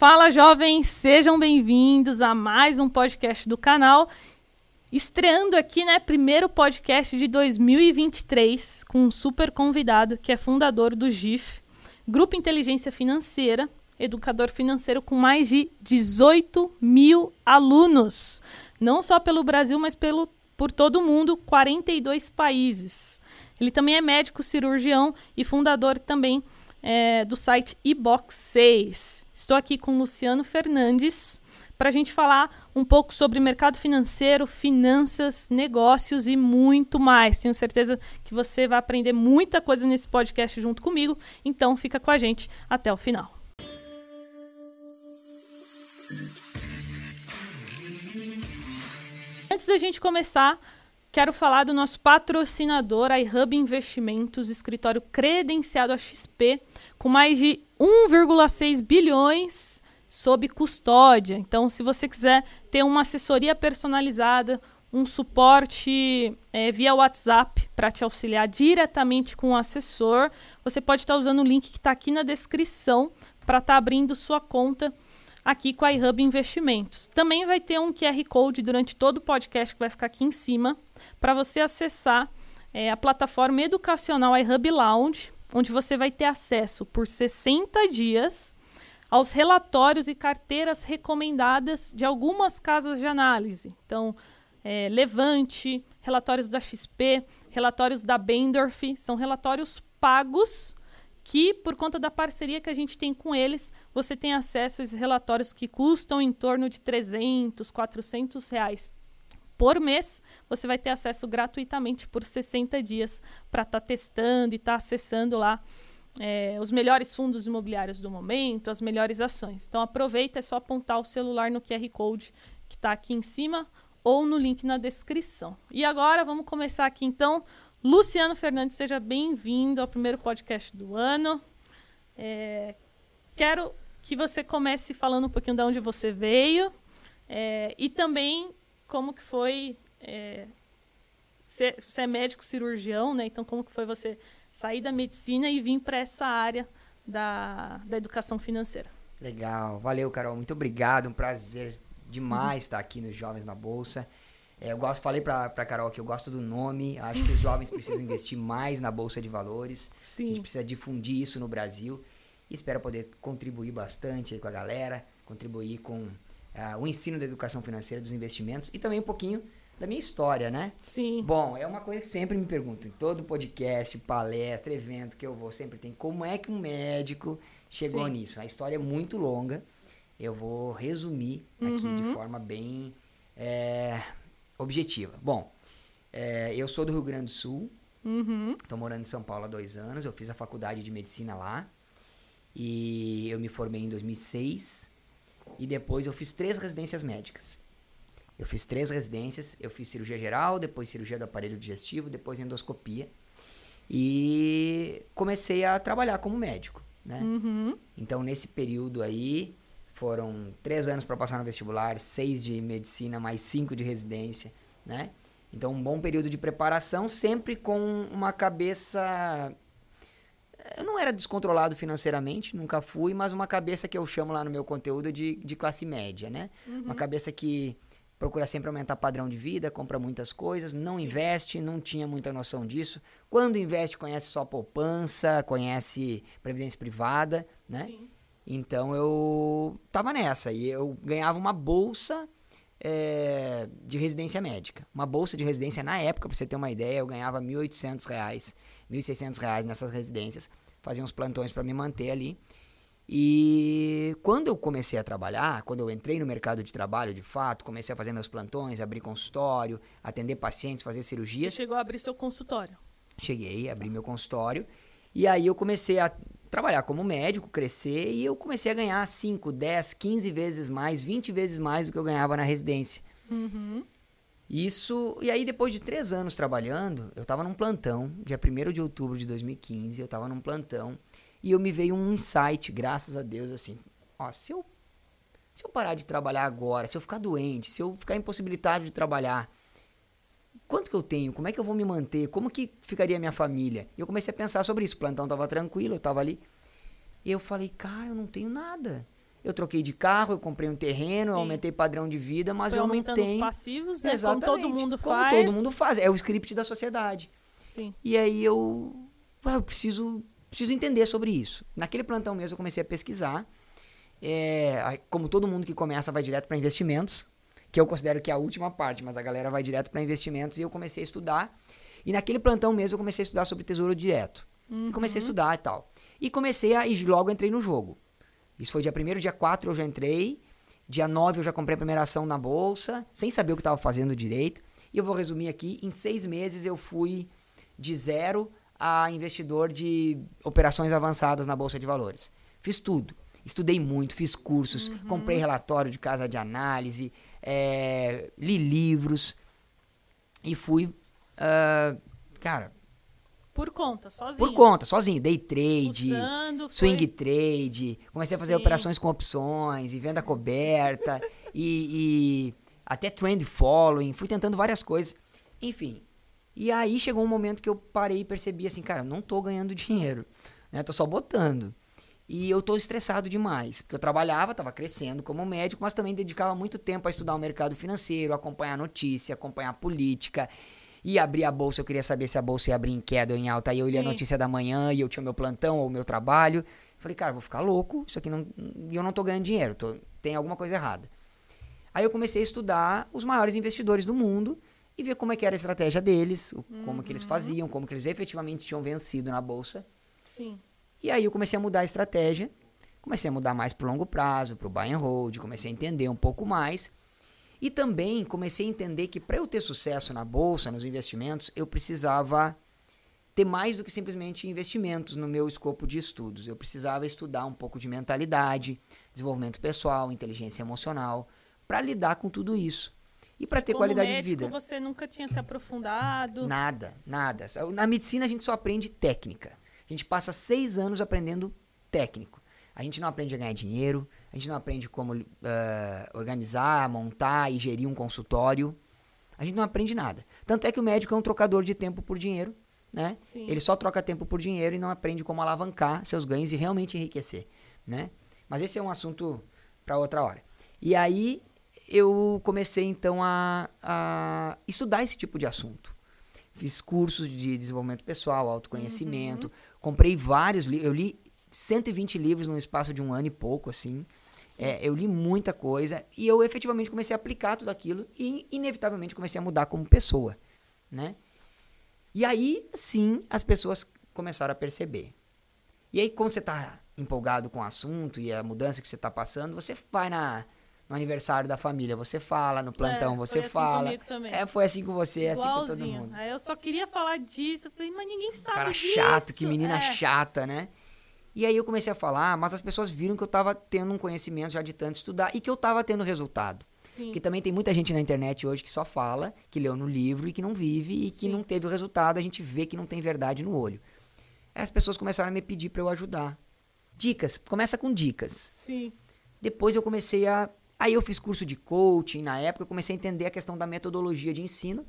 Fala jovens, sejam bem-vindos a mais um podcast do canal. Estreando aqui, né, primeiro podcast de 2023 com um super convidado que é fundador do GIF, Grupo Inteligência Financeira, educador financeiro com mais de 18 mil alunos, não só pelo Brasil, mas pelo, por todo o mundo, 42 países. Ele também é médico cirurgião e fundador também é, do site eBox 6. Estou aqui com Luciano Fernandes para a gente falar um pouco sobre mercado financeiro, finanças, negócios e muito mais. Tenho certeza que você vai aprender muita coisa nesse podcast junto comigo, então fica com a gente até o final. Antes da gente começar, quero falar do nosso patrocinador, iHub Investimentos, escritório credenciado a XP, com mais de 1,6 bilhões sob custódia. Então, se você quiser ter uma assessoria personalizada, um suporte é, via WhatsApp para te auxiliar diretamente com o assessor, você pode estar usando o link que está aqui na descrição para estar tá abrindo sua conta aqui com a iHub Investimentos. Também vai ter um QR Code durante todo o podcast que vai ficar aqui em cima para você acessar é, a plataforma educacional iHub Lounge, onde você vai ter acesso por 60 dias aos relatórios e carteiras recomendadas de algumas casas de análise. Então, é, Levante, relatórios da XP, relatórios da Bendorf, são relatórios pagos que, por conta da parceria que a gente tem com eles, você tem acesso a esses relatórios que custam em torno de 300, 400 reais por mês. Você vai ter acesso gratuitamente por 60 dias para estar tá testando e estar tá acessando lá é, os melhores fundos imobiliários do momento, as melhores ações. Então aproveita, é só apontar o celular no QR Code que está aqui em cima ou no link na descrição. E agora vamos começar aqui então Luciano Fernandes, seja bem-vindo ao primeiro podcast do ano. É, quero que você comece falando um pouquinho de onde você veio é, e também como que foi. É, você, é médico cirurgião, né? Então, como que foi você sair da medicina e vir para essa área da, da educação financeira? Legal, valeu, Carol. Muito obrigado, um prazer demais uhum. estar aqui nos Jovens na Bolsa. É, eu gosto, falei para pra Carol que eu gosto do nome. Acho que os jovens precisam investir mais na Bolsa de Valores. Sim. A gente precisa difundir isso no Brasil. E espero poder contribuir bastante com a galera, contribuir com uh, o ensino da educação financeira, dos investimentos e também um pouquinho da minha história, né? Sim. Bom, é uma coisa que sempre me pergunto em todo podcast, palestra, evento que eu vou, sempre tem como é que um médico chegou Sim. nisso. A história é muito longa. Eu vou resumir aqui uhum. de forma bem é, objetiva. Bom, é, eu sou do Rio Grande do Sul. Estou uhum. morando em São Paulo há dois anos. Eu fiz a faculdade de medicina lá. E eu me formei em 2006. E depois eu fiz três residências médicas. Eu fiz três residências. Eu fiz cirurgia geral, depois cirurgia do aparelho digestivo, depois endoscopia. E comecei a trabalhar como médico, né? Uhum. Então, nesse período aí, foram três anos para passar no vestibular, seis de medicina, mais cinco de residência, né? Então, um bom período de preparação, sempre com uma cabeça. Eu não era descontrolado financeiramente, nunca fui, mas uma cabeça que eu chamo lá no meu conteúdo de, de classe média, né? Uhum. Uma cabeça que procura sempre aumentar padrão de vida, compra muitas coisas, não Sim. investe, não tinha muita noção disso. Quando investe, conhece só poupança, conhece previdência privada, né? Sim. Então eu tava nessa e eu ganhava uma bolsa é, de residência médica. Uma bolsa de residência na época, para você ter uma ideia, eu ganhava R$ 1.800, R$ 1.600 nessas residências. Fazia uns plantões para me manter ali. E quando eu comecei a trabalhar, quando eu entrei no mercado de trabalho, de fato, comecei a fazer meus plantões, abrir consultório, atender pacientes, fazer cirurgias. Você chegou a abrir seu consultório? Cheguei, abri meu consultório. E aí eu comecei a trabalhar como médico, crescer, e eu comecei a ganhar 5, 10, 15 vezes mais, 20 vezes mais do que eu ganhava na residência. Uhum. Isso, e aí depois de três anos trabalhando, eu estava num plantão, dia 1 de outubro de 2015, eu estava num plantão, e eu me veio um insight, graças a Deus, assim, ó, se eu, se eu parar de trabalhar agora, se eu ficar doente, se eu ficar impossibilitado de trabalhar, quanto que eu tenho? Como é que eu vou me manter? Como que ficaria a minha família? E eu comecei a pensar sobre isso. O plantão tava tranquilo, eu tava ali. E eu falei, cara, eu não tenho nada. Eu troquei de carro, eu comprei um terreno, eu Sim. aumentei padrão de vida, mas Foi eu não aumentando os tenho. passivos, né? Como Exatamente. todo mundo Como faz. todo mundo faz. É o script da sociedade. Sim. E aí eu, ah, eu preciso, preciso entender sobre isso. Naquele plantão mesmo eu comecei a pesquisar. É, como todo mundo que começa vai direto para investimentos, que eu considero que é a última parte, mas a galera vai direto para investimentos e eu comecei a estudar. E naquele plantão mesmo eu comecei a estudar sobre tesouro direto. E comecei a estudar e tal. E comecei a. E logo entrei no jogo. Isso foi dia 1 dia 4 eu já entrei. Dia 9 eu já comprei a primeira ação na bolsa, sem saber o que estava fazendo direito. E eu vou resumir aqui: em seis meses eu fui de zero a investidor de operações avançadas na bolsa de valores. Fiz tudo. Estudei muito, fiz cursos, comprei relatório de casa de análise, eh, li livros e fui, ah, cara, Por conta, sozinho. por conta, sozinho. Day trade, Fuçando, foi- swing trade, comecei a fazer Sim. operações com opções e venda coberta e, e até trend following, fui tentando várias coisas. Enfim. E aí chegou um momento que eu parei e percebi assim, cara, não tô ganhando dinheiro, né? Tô só botando. E eu tô estressado demais, porque eu trabalhava, tava crescendo como médico, mas também dedicava muito tempo a estudar o mercado financeiro, acompanhar notícia, acompanhar política. E abrir a bolsa, eu queria saber se a bolsa ia abrir em queda ou em alta. Aí eu lia a notícia da manhã e eu tinha o meu plantão ou o meu trabalho. Falei, cara, vou ficar louco, isso aqui não. Eu não tô ganhando dinheiro, tô- tem alguma coisa errada. Aí eu comecei a estudar os maiores investidores do mundo e ver como é que era a estratégia deles, o- como que eles faziam, como que eles efetivamente tinham vencido na bolsa. Sim. E aí eu comecei a mudar a estratégia, comecei a mudar mais pro longo prazo, pro buy and hold, comecei a entender um pouco mais. E também comecei a entender que para eu ter sucesso na bolsa, nos investimentos, eu precisava ter mais do que simplesmente investimentos no meu escopo de estudos. Eu precisava estudar um pouco de mentalidade, desenvolvimento pessoal, inteligência emocional, para lidar com tudo isso. E para ter Como qualidade médico, de vida. você nunca tinha se aprofundado. Nada, nada. Na medicina a gente só aprende técnica. A gente passa seis anos aprendendo técnico. A gente não aprende a ganhar dinheiro, a gente não aprende como eh, organizar, montar e gerir um consultório. A gente não aprende nada. Tanto é que o médico é um trocador de tempo por dinheiro, né? Sim. Ele só troca tempo por dinheiro e não aprende como alavancar seus ganhos e realmente enriquecer, né? Mas esse é um assunto para outra hora. E aí eu comecei então a, a estudar esse tipo de assunto. Fiz cursos de desenvolvimento pessoal, autoconhecimento, comprei vários livros, eu li 120 livros num espaço de um ano e pouco, assim. É, eu li muita coisa e eu efetivamente comecei a aplicar tudo aquilo e inevitavelmente comecei a mudar como pessoa, né? E aí, sim, as pessoas começaram a perceber. E aí, quando você tá empolgado com o assunto e a mudança que você tá passando, você vai na, no aniversário da família, você fala, no plantão É, você foi assim fala. É, foi assim com você, é assim com todo mundo. Aí eu só queria falar disso. Eu falei, mas ninguém sabe Cara disso. chato, que menina É. chata, né? E aí eu comecei a falar, mas as pessoas viram que eu tava tendo um conhecimento já de tanto estudar e que eu tava tendo resultado. Sim. Porque também tem muita gente na internet hoje que só fala, que leu no livro e que não vive e que Sim. não teve o resultado, a gente vê que não tem verdade no olho. Aí as pessoas começaram a me pedir para eu ajudar. Dicas, começa com dicas. Sim. Depois eu comecei a. Aí eu fiz curso de coaching na época, eu comecei a entender a questão da metodologia de ensino.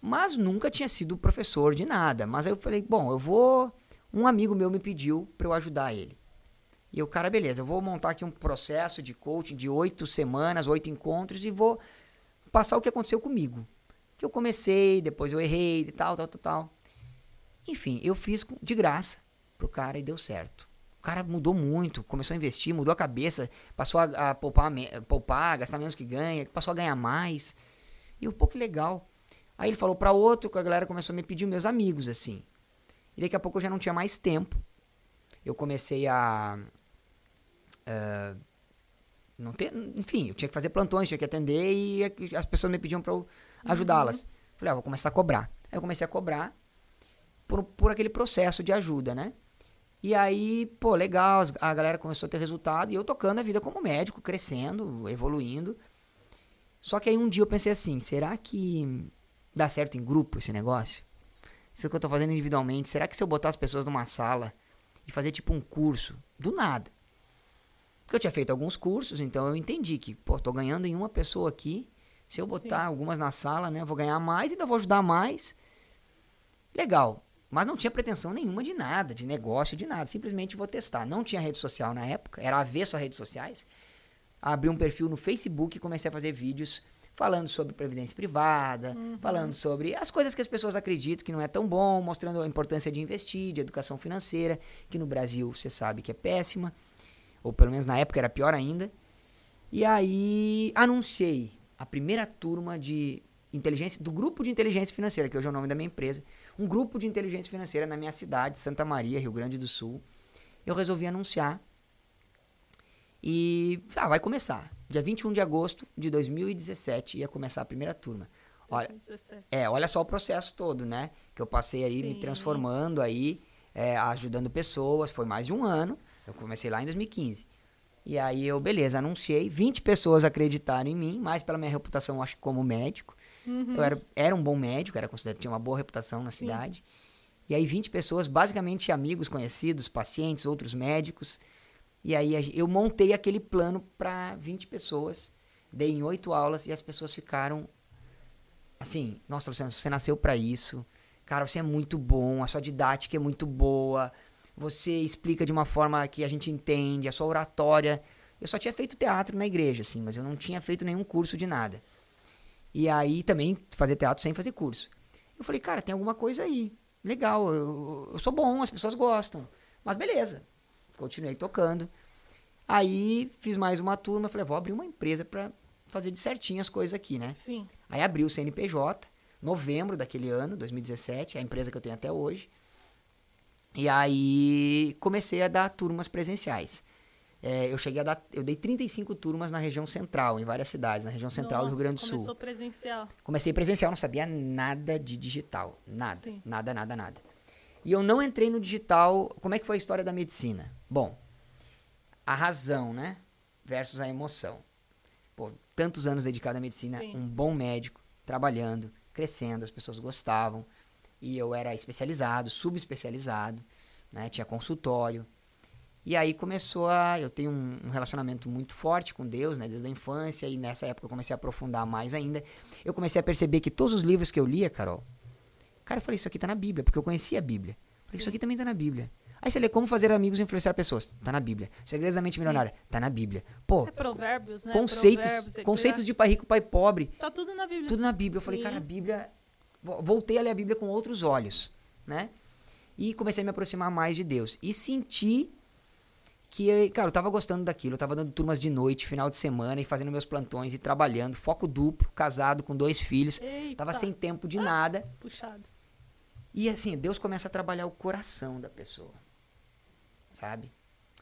Mas nunca tinha sido professor de nada. Mas aí eu falei, bom, eu vou. Um amigo meu me pediu para eu ajudar ele. E eu, cara, beleza, eu vou montar aqui um processo de coaching de oito semanas, oito encontros e vou passar o que aconteceu comigo. Que eu comecei, depois eu errei, e tal, tal, tal, tal. Enfim, eu fiz de graça pro cara e deu certo. O cara mudou muito, começou a investir, mudou a cabeça, passou a, a poupar, poupar, gastar menos que ganha, passou a ganhar mais. E pô, que legal. Aí ele falou pra outro, que a galera começou a me pedir meus amigos, assim. E daqui a pouco eu já não tinha mais tempo. Eu comecei a. eh, não ter, enfim, eu tinha que fazer plantões, tinha que atender e as pessoas me pediam pra eu ajudá-las. Falei, ah, vou começar a cobrar. Aí eu comecei a cobrar por, por aquele processo de ajuda, né? E aí, pô, legal, a galera começou a ter resultado e eu tocando a vida como médico, crescendo, evoluindo. Só que aí um dia eu pensei assim, será que dá certo em grupo esse negócio? Isso que eu tô fazendo individualmente, será que se eu botar as pessoas numa sala e fazer tipo um curso, do nada? Porque eu tinha feito alguns cursos, então eu entendi que, pô, tô ganhando em uma pessoa aqui, se eu botar algumas na sala, né, eu vou ganhar mais e ainda vou ajudar mais. Legal. Mas não tinha pretensão nenhuma de nada, de negócio, de nada. Simplesmente vou testar. Não tinha rede social na época, era avesso a redes sociais. Abri um perfil no Facebook e comecei a fazer vídeos falando sobre previdência privada, uhum. falando sobre as coisas que as pessoas acreditam que não é tão bom, mostrando a importância de investir, de educação financeira, que no Brasil você sabe que é péssima, ou pelo menos na época era pior ainda. E aí anunciei a primeira turma de inteligência do grupo de inteligência financeira, que hoje é o nome da minha empresa, um grupo de inteligência financeira na minha cidade, Santa Maria, Rio Grande do Sul. Eu resolvi anunciar e ah, vai começar. Dia 21 de agosto de 2017 ia começar a primeira turma. Olha, 2017. é, olha só o processo todo, né? Que eu passei aí Sim. me transformando aí, é, ajudando pessoas. Foi mais de um ano. Eu comecei lá em 2015. E aí eu, beleza, anunciei. 20 pessoas acreditaram em mim, mais pela minha reputação, acho que como médico. Uhum. Eu era, era um bom médico, era considerado, tinha uma boa reputação na Sim. cidade. E aí 20 pessoas, basicamente amigos, conhecidos, pacientes, outros médicos, e aí eu montei aquele plano para 20 pessoas, dei em oito aulas e as pessoas ficaram assim: Nossa, Luciano, você nasceu para isso. Cara, você é muito bom, a sua didática é muito boa, você explica de uma forma que a gente entende, a sua oratória. Eu só tinha feito teatro na igreja, assim, mas eu não tinha feito nenhum curso de nada. E aí também fazer teatro sem fazer curso. Eu falei, cara, tem alguma coisa aí. Legal, eu, eu sou bom, as pessoas gostam. Mas beleza, continuei tocando. Aí fiz mais uma turma, falei, vou abrir uma empresa para fazer de certinho as coisas aqui, né? Sim. Aí abri o CNPJ, novembro daquele ano, 2017, a empresa que eu tenho até hoje. E aí comecei a dar turmas presenciais. É, eu cheguei a dar, eu dei 35 turmas na região central, em várias cidades, na região central Nossa, do Rio Grande do Sul. Começou presencial. Comecei presencial, não sabia nada de digital, nada, Sim. nada, nada, nada. E eu não entrei no digital. Como é que foi a história da medicina? Bom, a razão, né? Versus a emoção. Pô, tantos anos dedicado à medicina, Sim. um bom médico, trabalhando, crescendo, as pessoas gostavam. E eu era especializado, subespecializado, né? Tinha consultório. E aí começou a. Eu tenho um, um, relacionamento muito forte com Deus, né? Desde a infância, e nessa época eu comecei a aprofundar mais ainda. Eu comecei a perceber que todos os livros que eu lia, Carol, Cara, eu falei, isso aqui tá na Bíblia, porque eu conhecia a Bíblia. Falei, isso aqui também tá na Bíblia. Aí você lê como fazer amigos e influenciar pessoas. Tá na Bíblia. Segredos da mente milionária. Tá na Bíblia. Pô. É provérbios, né? Conceitos, provérbios, conceitos de pai rico, pai pobre. Tá tudo na Bíblia. Tudo na Bíblia. Eu falei, cara, a Bíblia. Voltei a ler a Bíblia com outros olhos, né? E comecei a me aproximar mais de Deus. E senti que, cara, eu tava gostando daquilo. Eu tava dando turmas de noite, final de semana, e fazendo meus plantões e trabalhando. Foco duplo, casado com dois filhos. Eita. Tava sem tempo de nada. Puxado. E assim, Deus começa a trabalhar o coração da pessoa. Sabe?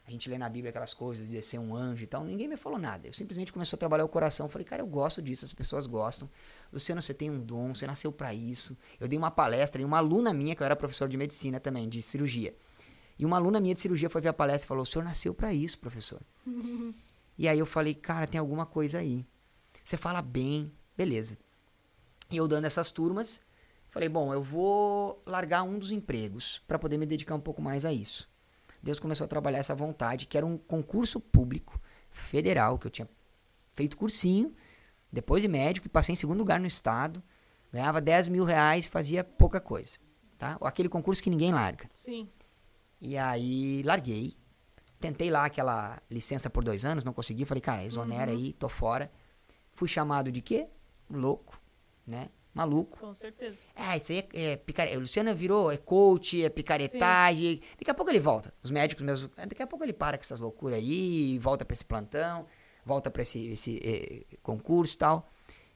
A gente lê na Bíblia aquelas coisas de ser um anjo e tal. Ninguém me falou nada. Eu simplesmente começou a trabalhar o coração. falei, cara, eu gosto disso, as pessoas gostam. Luciano, você tem um dom, você nasceu para isso. Eu dei uma palestra e uma aluna minha, que eu era professor de medicina também, de cirurgia. E uma aluna minha de cirurgia foi ver a palestra e falou: o senhor nasceu para isso, professor. e aí eu falei, cara, tem alguma coisa aí. Você fala bem, beleza. E eu dando essas turmas, Falei, bom, eu vou largar um dos empregos para poder me dedicar um pouco mais a isso. Deus começou a trabalhar essa vontade, que era um concurso público federal, que eu tinha feito cursinho, depois de médico, e passei em segundo lugar no estado, ganhava 10 mil reais e fazia pouca coisa. Tá? Aquele concurso que ninguém larga. Sim. E aí larguei. Tentei lá aquela licença por dois anos, não consegui. Falei, cara, exonera uhum. aí, tô fora. Fui chamado de quê? Louco, né? Maluco. Com certeza. Ah, isso aí é, é picareta. O Luciano virou, é coach, é picaretagem. Sim. Daqui a pouco ele volta. Os médicos meus. Daqui a pouco ele para com essas loucuras aí, volta para esse plantão, volta para esse, esse eh, concurso e tal.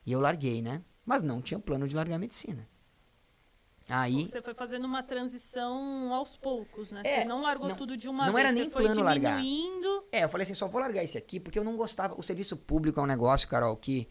E eu larguei, né? Mas não tinha plano de largar a medicina. Aí, você foi fazendo uma transição aos poucos, né? É, você não largou não, tudo de uma não vez. Não era nem plano largar. Diminuindo. É, eu falei assim, só vou largar esse aqui porque eu não gostava. O serviço público é um negócio, Carol, que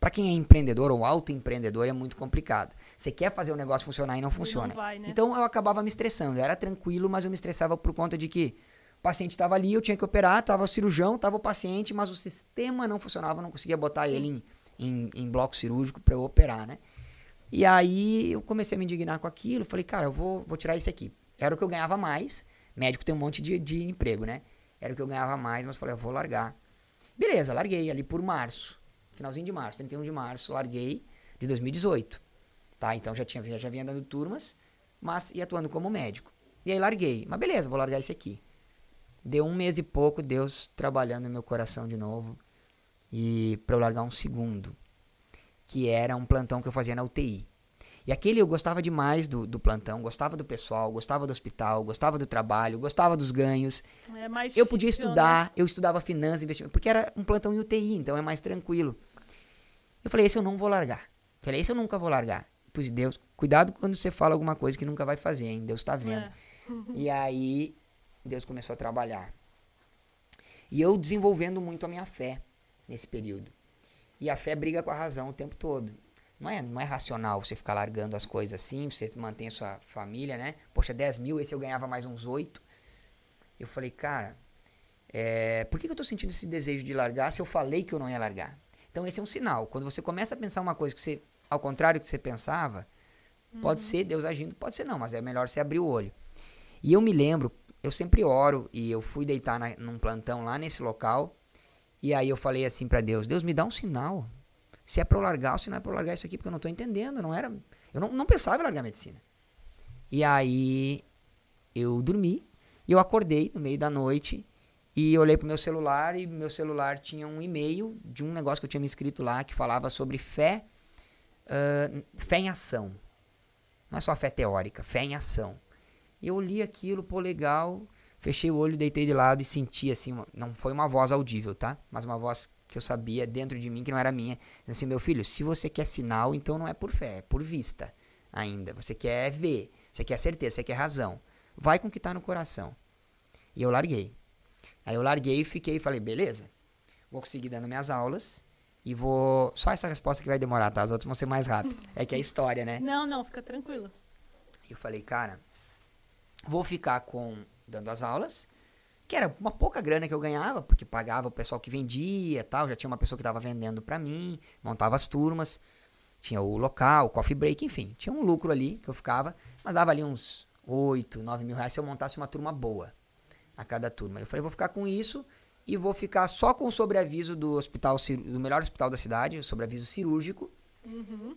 para quem é empreendedor ou autoempreendedor é muito complicado. Você quer fazer o negócio funcionar e não funciona. Não vai, né? Então eu acabava me estressando. Eu era tranquilo, mas eu me estressava por conta de que o paciente estava ali, eu tinha que operar, estava o cirurgião, estava o paciente, mas o sistema não funcionava, eu não conseguia botar Sim. ele em, em, em bloco cirúrgico para eu operar, né? E aí eu comecei a me indignar com aquilo, falei, cara, eu vou, vou tirar isso aqui. Era o que eu ganhava mais, médico tem um monte de, de emprego, né? Era o que eu ganhava mais, mas falei, eu vou largar. Beleza, larguei ali por março finalzinho de março, 31 de março, larguei de 2018. Tá? Então já tinha já vinha dando turmas mas ia atuando como médico. E aí larguei. Mas beleza, vou largar esse aqui. Deu um mês e pouco, Deus trabalhando no meu coração de novo. E para eu largar um segundo, que era um plantão que eu fazia na UTI. E aquele eu gostava demais do, do plantão, gostava do pessoal, gostava do hospital, gostava do trabalho, gostava dos ganhos. É mais eu podia difícil, estudar, né? eu estudava finanças, investimento, porque era um plantão em UTI, então é mais tranquilo. Eu falei, esse eu não vou largar. Falei, esse eu nunca vou largar. Pois Deus, cuidado quando você fala alguma coisa que nunca vai fazer, hein? Deus tá vendo. É. E aí, Deus começou a trabalhar. E eu desenvolvendo muito a minha fé nesse período. E a fé briga com a razão o tempo todo. Não é, não é racional você ficar largando as coisas assim, você mantém a sua família, né? Poxa, 10 mil, esse eu ganhava mais uns 8. Eu falei, cara, é, por que, que eu tô sentindo esse desejo de largar se eu falei que eu não ia largar? Então esse é um sinal. Quando você começa a pensar uma coisa que você, ao contrário do que você pensava, pode ser Deus agindo, pode ser não, mas é melhor você abrir o olho. E eu me lembro, eu sempre oro e eu fui deitar na, num plantão lá nesse local. E aí eu falei assim para Deus: Deus me dá um sinal. Se é para eu largar ou se não é para eu largar isso aqui, porque eu não tô entendendo. Não era, eu não, não pensava em largar medicina. E aí eu dormi e eu acordei no meio da noite e olhei pro meu celular e meu celular tinha um e-mail de um negócio que eu tinha me escrito lá que falava sobre fé, ah, fé em ação. Não é só fé teórica, fé em ação. Eu li aquilo, pô, legal. Fechei o olho, deitei de lado e senti assim, uma- não foi uma voz audível, tá? Mas uma voz que eu sabia dentro de mim que não era minha. Assim, meu filho, se você quer sinal, então não é por fé, é por vista ainda. Você quer ver, você quer certeza, você quer razão. Vai com o que tá no coração. E eu larguei. Aí eu larguei e fiquei e falei, beleza, vou conseguir dando minhas aulas e vou. Só essa resposta que vai demorar, tá? As outras vão ser mais rápidas. É que é história, né? Não, não, fica tranquilo. Eu falei, cara, vou ficar com dando as aulas, que era uma pouca grana que eu ganhava, porque pagava o pessoal que vendia, tal, já tinha uma pessoa que estava vendendo para mim, montava as turmas, tinha o local, o coffee break, enfim, tinha um lucro ali que eu ficava, mas dava ali uns 8, 9 mil reais se eu montasse uma turma boa a cada turma. Eu falei, vou ficar com isso e vou ficar só com o sobreaviso do hospital, do melhor hospital da cidade, o sobreaviso cirúrgico,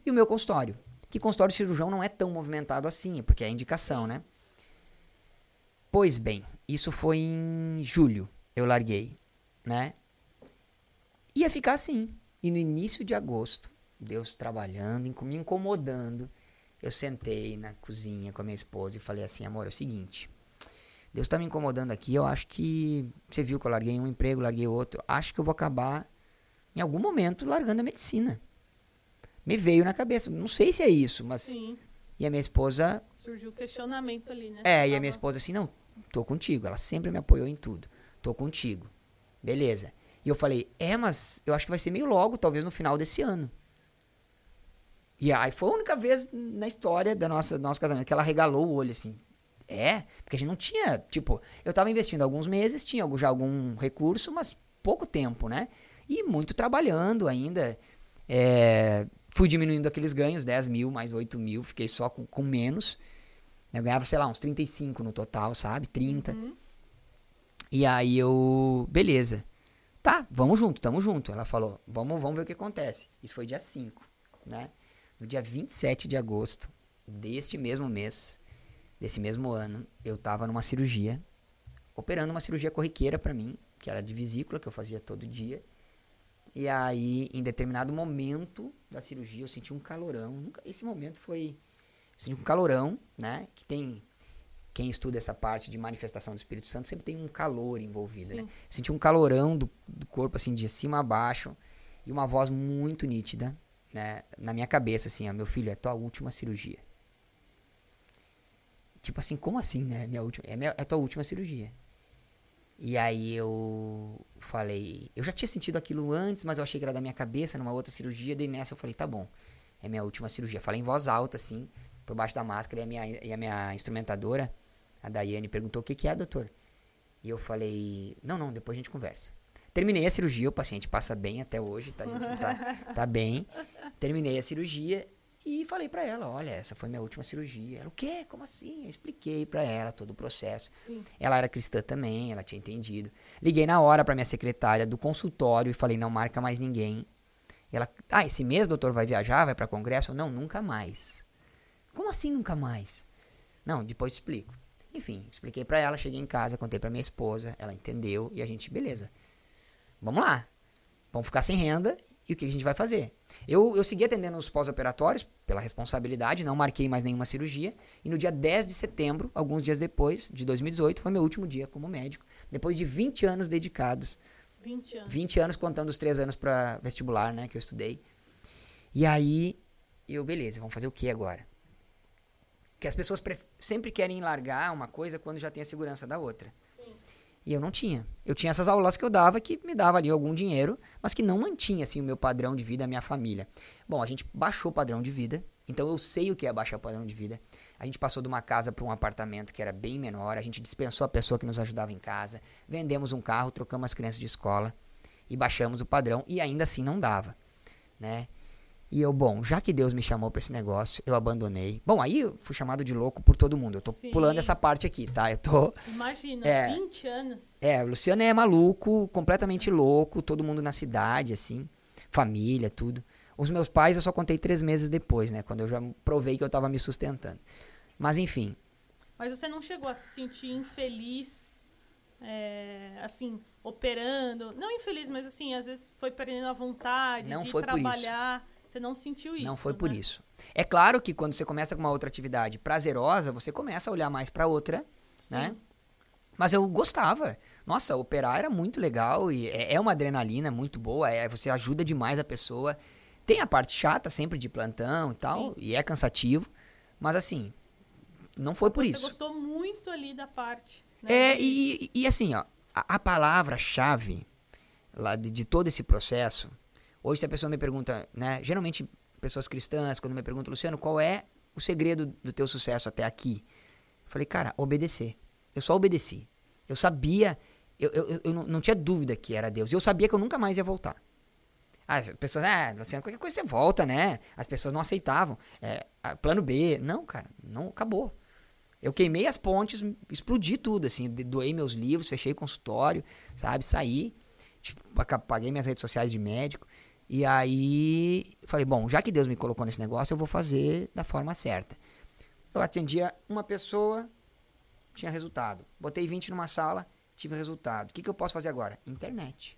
e o meu consultório. Que consultório cirurgião não é tão movimentado assim, porque é indicação, né? Pois bem, isso foi em julho, eu larguei, né? Ia ficar assim. E no início de agosto, Deus trabalhando, me incomodando, eu sentei na cozinha com a minha esposa e falei assim, amor, é o seguinte, Deus tá me incomodando aqui, eu acho que você viu que eu larguei um emprego, larguei outro, acho que eu vou acabar em algum momento largando a medicina. Me veio na cabeça, não sei se é isso, mas Sim. e a minha esposa Surgiu o questionamento ali, né? é, e a minha esposa assim, não, tô contigo. Ela sempre me apoiou em tudo. Tô contigo. Beleza. E eu falei, é, mas eu acho que vai ser meio logo, talvez no final desse ano. E aí foi a única vez na história da nossa, do nosso casamento que ela regalou o olho, assim. É, porque a gente não tinha, tipo, eu tava investindo alguns meses, tinha algum- já algum recurso, mas pouco tempo, né? E muito trabalhando ainda. É, fui diminuindo aqueles ganhos, 10 mil mais 8 mil, fiquei só com, com menos. Eu ganhava, sei lá, uns 35 no total, sabe? 30. Uhum. E aí eu. Beleza. Tá, vamos junto, tamo junto. Ela falou, vamos, vamos ver o que acontece. Isso foi dia 5, né? No dia 27 de agosto deste mesmo mês, desse mesmo ano, eu tava numa cirurgia, operando uma cirurgia corriqueira pra mim, que era de vesícula, que eu fazia todo dia. E aí, em determinado momento da cirurgia, eu senti um calorão. Nunca- Esse momento foi. Eu senti um calorão, né? Que tem. Quem estuda essa parte de manifestação do Espírito Santo sempre tem um calor envolvido, né? Sim. Eu senti um calorão do, do corpo, assim, de cima a baixo. E uma voz muito nítida, né? Na minha cabeça, assim, ó, meu filho, é tua última cirurgia. Tipo assim, como assim, né? Minha última, é, minha, é tua última cirurgia. E aí eu falei, eu já tinha sentido aquilo antes, mas eu achei que era da minha cabeça, numa outra cirurgia, daí nessa eu falei, tá bom, é minha última cirurgia. Falei em voz alta, assim, por baixo da máscara, e a minha, e a minha instrumentadora, a Daiane, perguntou o que, que é, doutor? E eu falei, não, não, depois a gente conversa. Terminei a cirurgia, o paciente passa bem até hoje, tá, gente? Tá, tá bem. Terminei a cirurgia e falei pra ela, olha, essa foi minha última cirurgia. Ela, o quê? Como assim? Eu expliquei pra ela todo o processo. Sim. Ela era cristã também, ela tinha entendido. Liguei na hora pra minha secretária do consultório e falei, não marca mais ninguém. Ela, ah, esse mês, doutor, vai viajar, vai pra congresso? Não, nunca mais. Como assim nunca mais? Não, depois explico. Enfim, expliquei para ela, cheguei em casa, contei para minha esposa, ela entendeu e a gente, beleza. Vamos lá. Vamos ficar sem renda e o que a gente vai fazer? Eu, eu segui atendendo os pós-operatórios pela responsabilidade, não marquei mais nenhuma cirurgia. E no dia 10 de setembro, alguns dias depois, de 2018, foi meu último dia como médico. Depois de 20 anos dedicados. 20 anos. 20 anos contando os 3 anos para vestibular, né, que eu estudei. E aí, eu, beleza, vamos fazer o que agora? Que as pessoas sempre querem largar uma coisa quando já tem a segurança da outra. E eu não tinha. Eu tinha essas aulas que eu dava que me dava ali algum dinheiro, mas que não mantinha assim o meu padrão de vida, a minha família. Bom, a gente baixou o padrão de vida, então eu sei o que é baixar o padrão de vida. A gente passou de uma casa para um apartamento que era bem menor, a gente dispensou a pessoa que nos ajudava em casa, vendemos um carro, trocamos as crianças de escola e baixamos o padrão e ainda assim não dava, né? E eu, bom, já que Deus me chamou para esse negócio, eu abandonei. Bom, aí eu fui chamado de louco por todo mundo. Eu tô Sim. pulando essa parte aqui, tá? Eu tô. Imagina, é, 20 anos. É, o Luciano é maluco, completamente louco, todo mundo na cidade, assim, família, tudo. Os meus pais eu só contei três meses depois, né? Quando eu já provei que eu tava me sustentando. Mas enfim. Mas você não chegou a se sentir infeliz, é, assim, operando? Não infeliz, mas assim, às vezes foi perdendo a vontade não de foi trabalhar. Por isso. Você não sentiu isso? Não foi né? por isso. É claro que quando você começa com uma outra atividade prazerosa, você começa a olhar mais para outra, Sim. né? Mas eu gostava. Nossa, operar era muito legal e é, é uma adrenalina muito boa. É, você ajuda demais a pessoa. Tem a parte chata sempre de plantão e tal, Sim. e é cansativo. Mas assim, não foi por você isso. Você gostou muito ali da parte. Né? É, e, e, assim, ó, a, a palavra-chave lá de, de todo esse processo Hoje, se a pessoa me pergunta, né? Geralmente, pessoas cristãs, quando me perguntam, Luciano, qual é o segredo do teu sucesso até aqui? Eu falei, cara, obedecer. Eu só obedeci. Eu sabia, eu, eu, eu não, não tinha dúvida que era Deus. Eu sabia que eu nunca mais ia voltar. Ah, as pessoas, ah, Luciano, qualquer coisa você volta, né? As pessoas não aceitavam. É, plano B. Não, cara, não acabou. Eu queimei as pontes, explodi tudo, assim, doei meus livros, fechei consultório, sabe? Saí, tipo, paguei minhas redes sociais de médico. E aí falei, bom, já que Deus me colocou nesse negócio, eu vou fazer da forma certa. Eu atendia uma pessoa, tinha resultado. Botei 20 numa sala, tive resultado. O que, que eu posso fazer agora? Internet.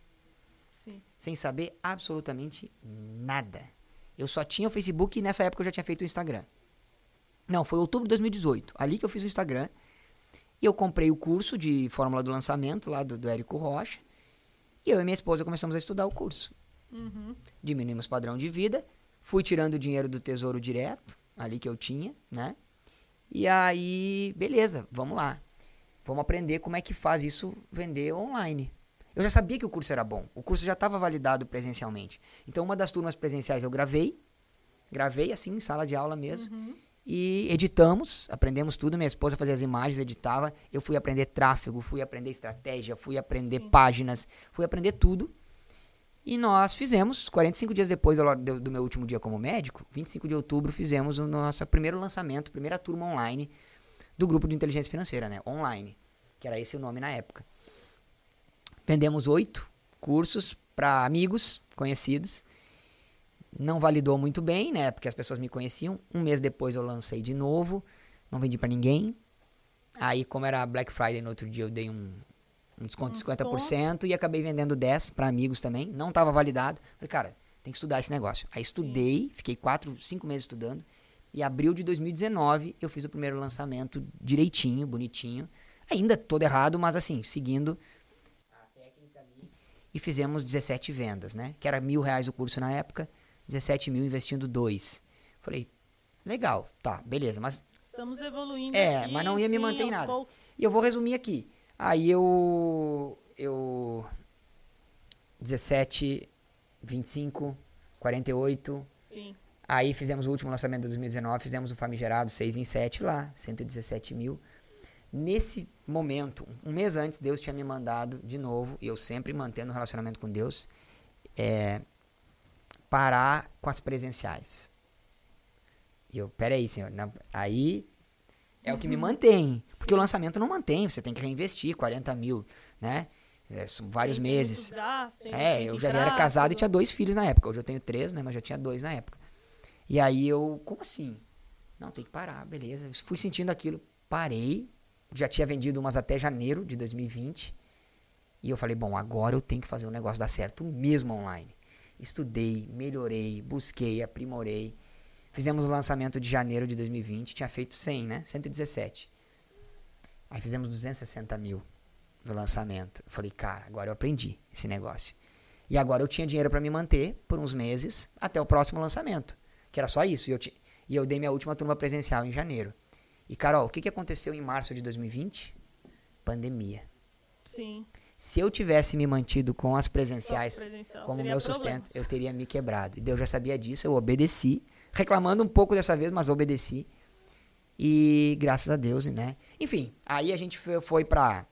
Sim. Sem saber absolutamente nada. Eu só tinha o Facebook e nessa época eu já tinha feito o Instagram. Não, foi outubro de 2018. Ali que eu fiz o Instagram. E eu comprei o curso de Fórmula do Lançamento lá do, do Érico Rocha. E eu e minha esposa começamos a estudar o curso. Uhum. Diminuímos padrão de vida. Fui tirando o dinheiro do tesouro direto, ali que eu tinha, né? E aí, beleza, vamos lá. Vamos aprender como é que faz isso vender online. Eu já sabia que o curso era bom. O curso já estava validado presencialmente. Então, uma das turmas presenciais eu gravei. Gravei assim, em sala de aula mesmo. Uhum. E editamos, aprendemos tudo. Minha esposa fazia as imagens, editava. Eu fui aprender tráfego, fui aprender estratégia, fui aprender Sim. páginas, fui aprender tudo. E nós fizemos, 45 dias depois do, meu último dia como médico, 25 de outubro, fizemos o nosso primeiro lançamento, primeira turma online do grupo de inteligência financeira, né? Online, que era esse o nome na época. Vendemos oito cursos para amigos, conhecidos. Não validou muito bem, né? Porque as pessoas me conheciam. Um mês depois eu lancei de novo, não vendi para ninguém. Aí, como era Black Friday no outro dia, eu dei um, um desconto de 50% desconto. e acabei vendendo 10 para amigos também. Não estava validado. Falei, cara, tem que estudar esse negócio. Aí estudei, Sim. fiquei 4, 5 meses estudando. E abril de 2019 eu fiz o primeiro lançamento direitinho, bonitinho. Ainda todo errado, mas assim, seguindo a técnica ali. E fizemos 17 vendas, né? Que era mil reais o curso na época, 17 mil investindo dois. Falei, legal, tá, beleza, mas. Estamos evoluindo. É, aqui, mas não ia me manter em nada. Poucos. E eu vou resumir aqui. Aí eu. Eu. 17, 25, 48. Sim. Aí fizemos o último lançamento de 2019, fizemos o famigerado 6 em 7 lá, 117 mil. Nesse momento, um mês antes, Deus tinha me mandado de novo, e eu sempre mantendo o relacionamento com Deus, é, parar com as presenciais. E eu, peraí, senhor, na, aí é o que me mantém. Porque Sim. o lançamento não mantém, você tem que reinvestir 40 mil, né? É, são vários meses. Estudar, é, eu já era casado e tinha dois filhos na época. Hoje eu tenho três, né? Mas já tinha dois na época. E aí eu, como assim? Não, tem que parar, beleza. Eu fui sentindo aquilo. parei, já tinha vendido umas até janeiro de 2020. E eu falei, bom, agora eu tenho que fazer o um negócio dar certo mesmo online. Estudei, melhorei, busquei, aprimorei. Fizemos o lançamento de janeiro de 2020, tinha feito 100, né? 117. Aí fizemos 260 mil no lançamento. Eu falei, cara, agora eu aprendi esse negócio. E agora eu tinha dinheiro para me manter por uns meses até o próximo lançamento. Que era só isso. E eu, e eu dei minha última turma presencial em janeiro. E, Carol, o que, que aconteceu em março de 2020? Pandemia. Sim. Se eu tivesse me mantido com as presenciais presencial, como meu sustento, problemas. eu teria me quebrado. E Deus já sabia disso, eu obedeci. Reclamando um pouco dessa vez, mas obedeci. E graças a Deus, né? Enfim, aí a gente foi, foi para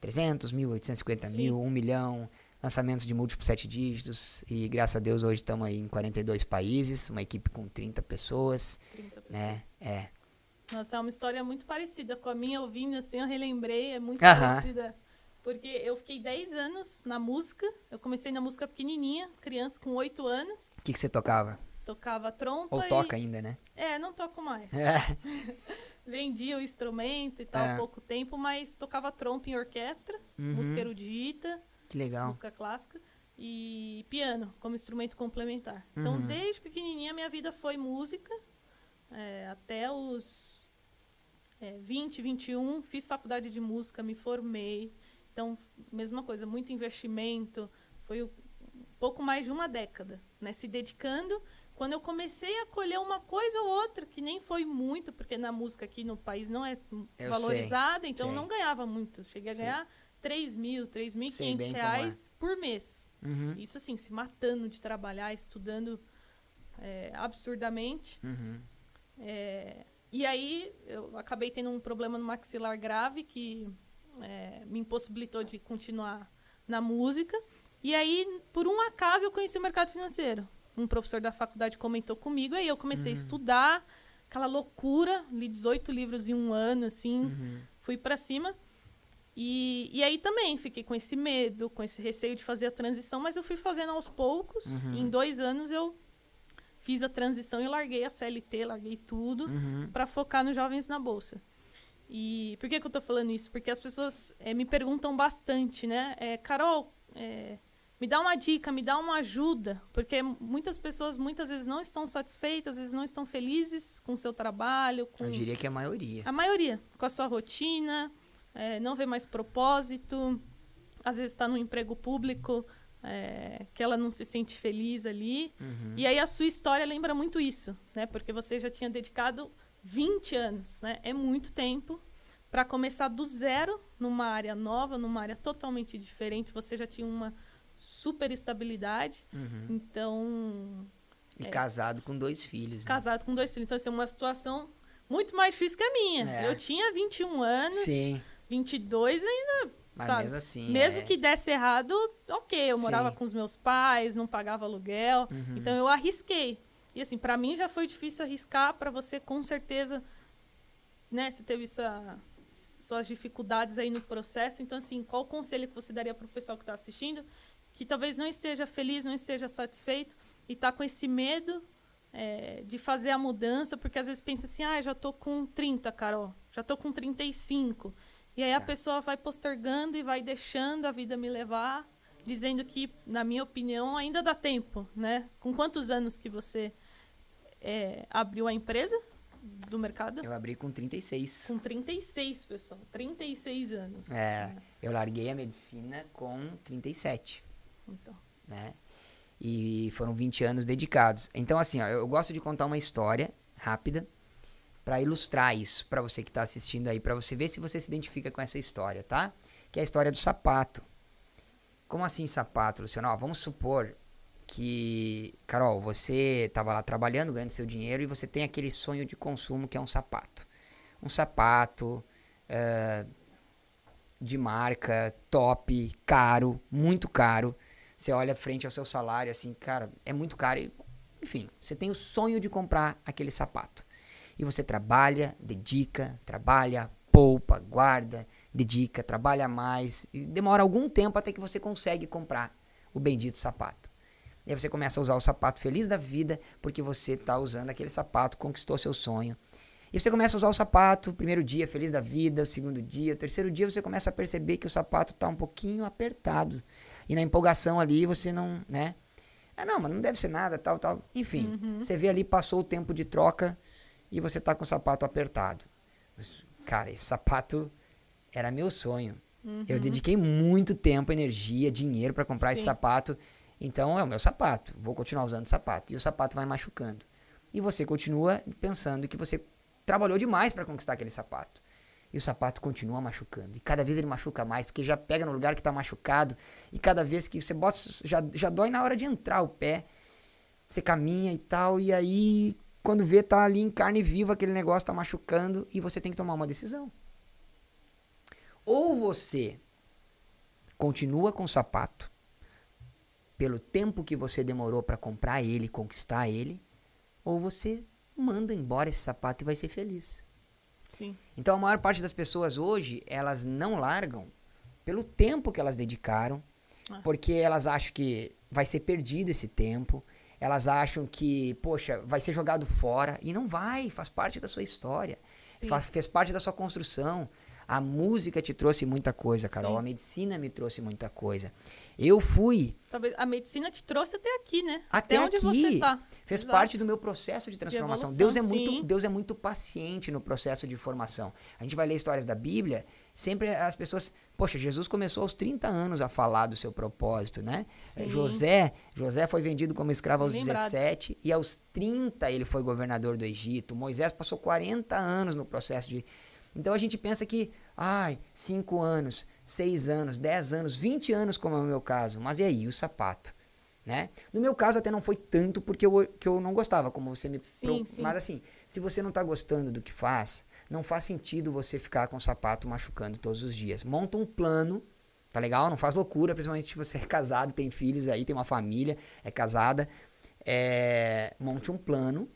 300 mil, 850 Sim. mil, 1 milhão, lançamentos de múltiplos sete dígitos. E graças a Deus hoje estamos aí em 42 países, uma equipe com 30 pessoas. 30 né? pessoas. É. Nossa, é uma história muito parecida com a minha, ouvindo assim, eu relembrei, é muito uh -huh. parecida. Porque eu fiquei 10 anos na música. Eu comecei na música pequenininha, criança com 8 anos. O que, que você tocava? Tocava trompa. Ou e... toca ainda, né? É, não toco mais. É. Vendia o instrumento e tal, é. pouco tempo, mas tocava trompa em orquestra, uhum. música erudita. Que legal. Música clássica. E piano, como instrumento complementar. Então, uhum. Então, desde pequenininha, minha vida foi música. É, até os é, 20, 21, fiz faculdade de música, me formei. Então, mesma coisa, muito investimento. Foi um pouco mais de uma década, né? Se dedicando. Quando eu comecei a colher uma coisa ou outra, que nem foi muito, porque na música aqui no país não é eu valorizada, sei. então sei. não ganhava muito. Cheguei a ganhar sei. 3 mil, 3.500 reais é. por mês. Uhum. Isso assim, se matando de trabalhar, estudando é, absurdamente. Uhum. É, e aí eu acabei tendo um problema no maxilar grave que é, me impossibilitou de continuar na música. E aí, por um acaso, eu conheci o mercado financeiro. Um professor da faculdade comentou comigo, aí eu comecei uhum. a estudar, aquela loucura, li 18 livros em um ano, assim, uhum. fui para cima. E, e aí também fiquei com esse medo, com esse receio de fazer a transição, mas eu fui fazendo aos poucos. Uhum. em dois anos eu fiz a transição e larguei a CLT, larguei tudo uhum. para focar nos jovens na bolsa. E por que, que eu estou falando isso? Porque as pessoas é, me perguntam bastante, né? É, Carol, é, me dá uma dica, me dá uma ajuda, porque muitas pessoas muitas vezes não estão satisfeitas, às vezes não estão felizes com o seu trabalho. Com... Eu diria que é a maioria. A maioria, com a sua rotina, é, não vê mais propósito, às vezes está no emprego público é, que ela não se sente feliz ali. Uhum. E aí a sua história lembra muito isso, né? Porque você já tinha dedicado 20 anos, né? É muito tempo para começar do zero numa área nova, numa área totalmente diferente. Você já tinha uma super estabilidade. Uhum. Então. E é, casado com dois filhos. Né? Casado né? com dois filhos. Então, assim, uma situação muito mais difícil que a minha. É. Eu tinha 21 anos. Sim. 22 ainda. Mas sabe? mesmo assim. Mesmo é... que desse errado, ok. Eu morava Sim. com os meus pais, não pagava aluguel. Uhum. Então eu arrisquei. E assim, para mim já foi difícil arriscar, para você com certeza, né, você teve essa, suas dificuldades aí no processo. Então assim, qual o conselho que você daria para o pessoal que está assistindo, que talvez não esteja feliz, não esteja satisfeito e está com esse medo é, de fazer a mudança, porque às vezes pensa assim, ah, já tô com 30, Carol, já tô com 35. E aí a tá. pessoa vai postergando e vai deixando a vida me levar, dizendo que, na minha opinião, ainda dá tempo, né? Com quantos anos que você é, abriu a empresa do mercado? Eu abri com 36. Com 36, pessoal. 36 anos. É, eu larguei a medicina com 37. Então. Né? E foram 20 anos dedicados. Então, assim, ó, eu gosto de contar uma história rápida para ilustrar isso para você que está assistindo aí, para você ver se você se identifica com essa história, tá? Que é a história do sapato. Como assim sapato, Luciano? Ó, vamos supor que, Carol, você estava lá trabalhando, ganhando seu dinheiro e você tem aquele sonho de consumo que é um sapato. Um sapato uh, de marca, top, caro, muito caro. Você olha frente ao seu salário assim, cara, é muito caro. E, enfim, você tem o sonho de comprar aquele sapato. E você trabalha, dedica, trabalha, poupa, guarda, dedica, trabalha mais. E demora algum tempo até que você consegue comprar o bendito sapato. E aí você começa a usar o sapato feliz da vida porque você está usando aquele sapato, conquistou seu sonho. E você começa a usar o sapato, primeiro dia, feliz da vida, segundo dia, terceiro dia você começa a perceber que o sapato está um pouquinho apertado. E na empolgação ali você não, né? Ah, não, mas não deve ser nada, tal, tal. Enfim, Uhum. você vê ali, passou o tempo de troca e você tá com o sapato apertado. Mas, cara, esse sapato era meu sonho. Eu dediquei muito tempo, energia, dinheiro para comprar esse Sim. sapato. Então é o meu sapato. Vou continuar usando o sapato. E o sapato vai machucando. E você continua pensando que você trabalhou demais para conquistar aquele sapato. E o sapato continua machucando. E cada vez ele machuca mais, porque já pega no lugar que tá machucado. E cada vez que você bota, já, já dói na hora de entrar o pé. Você caminha e tal. E aí, quando vê, tá ali em carne viva, aquele negócio tá machucando. E você tem que tomar uma decisão. Ou você continua com o sapato pelo tempo que você demorou para comprar ele, conquistar ele, ou você manda embora esse sapato e vai ser feliz. Sim. Então a maior parte das pessoas hoje, elas não largam pelo tempo que elas dedicaram, Ah. porque elas acham que vai ser perdido esse tempo, elas acham que, poxa, vai ser jogado fora, e não vai, faz parte da sua história, Sim. faz, fez parte da sua construção. A música te trouxe muita coisa, Carol, Sim. a medicina me trouxe muita coisa. Eu fui Talvez a medicina te trouxe até aqui, né? Até onde aqui. você tá. Fez Exato. parte do meu processo de transformação. evolução, Deus é muito, sim. Deus é muito paciente no processo de formação. A gente vai ler histórias da Bíblia, sempre as pessoas, poxa, Jesus começou aos 30 anos a falar do seu propósito, né? Sim. Eh, José, José foi vendido como escravo aos lembrado. 17 e aos 30 ele foi governador do Egito. Moisés passou 40 anos no processo de então a gente pensa que, ai, 5 anos, 6 anos, 10 anos, 20 anos, como é o meu caso. Mas e aí, o sapato? Né? No meu caso até não foi tanto porque eu, que eu não gostava, como você me... Sim, pro- sim. Mas assim, se você não tá gostando do que faz, não faz sentido você ficar com o sapato machucando todos os dias. Monta um plano, tá legal? Não faz loucura, principalmente se você é casado, tem filhos aí, tem uma família, é casada. É, monte um plano,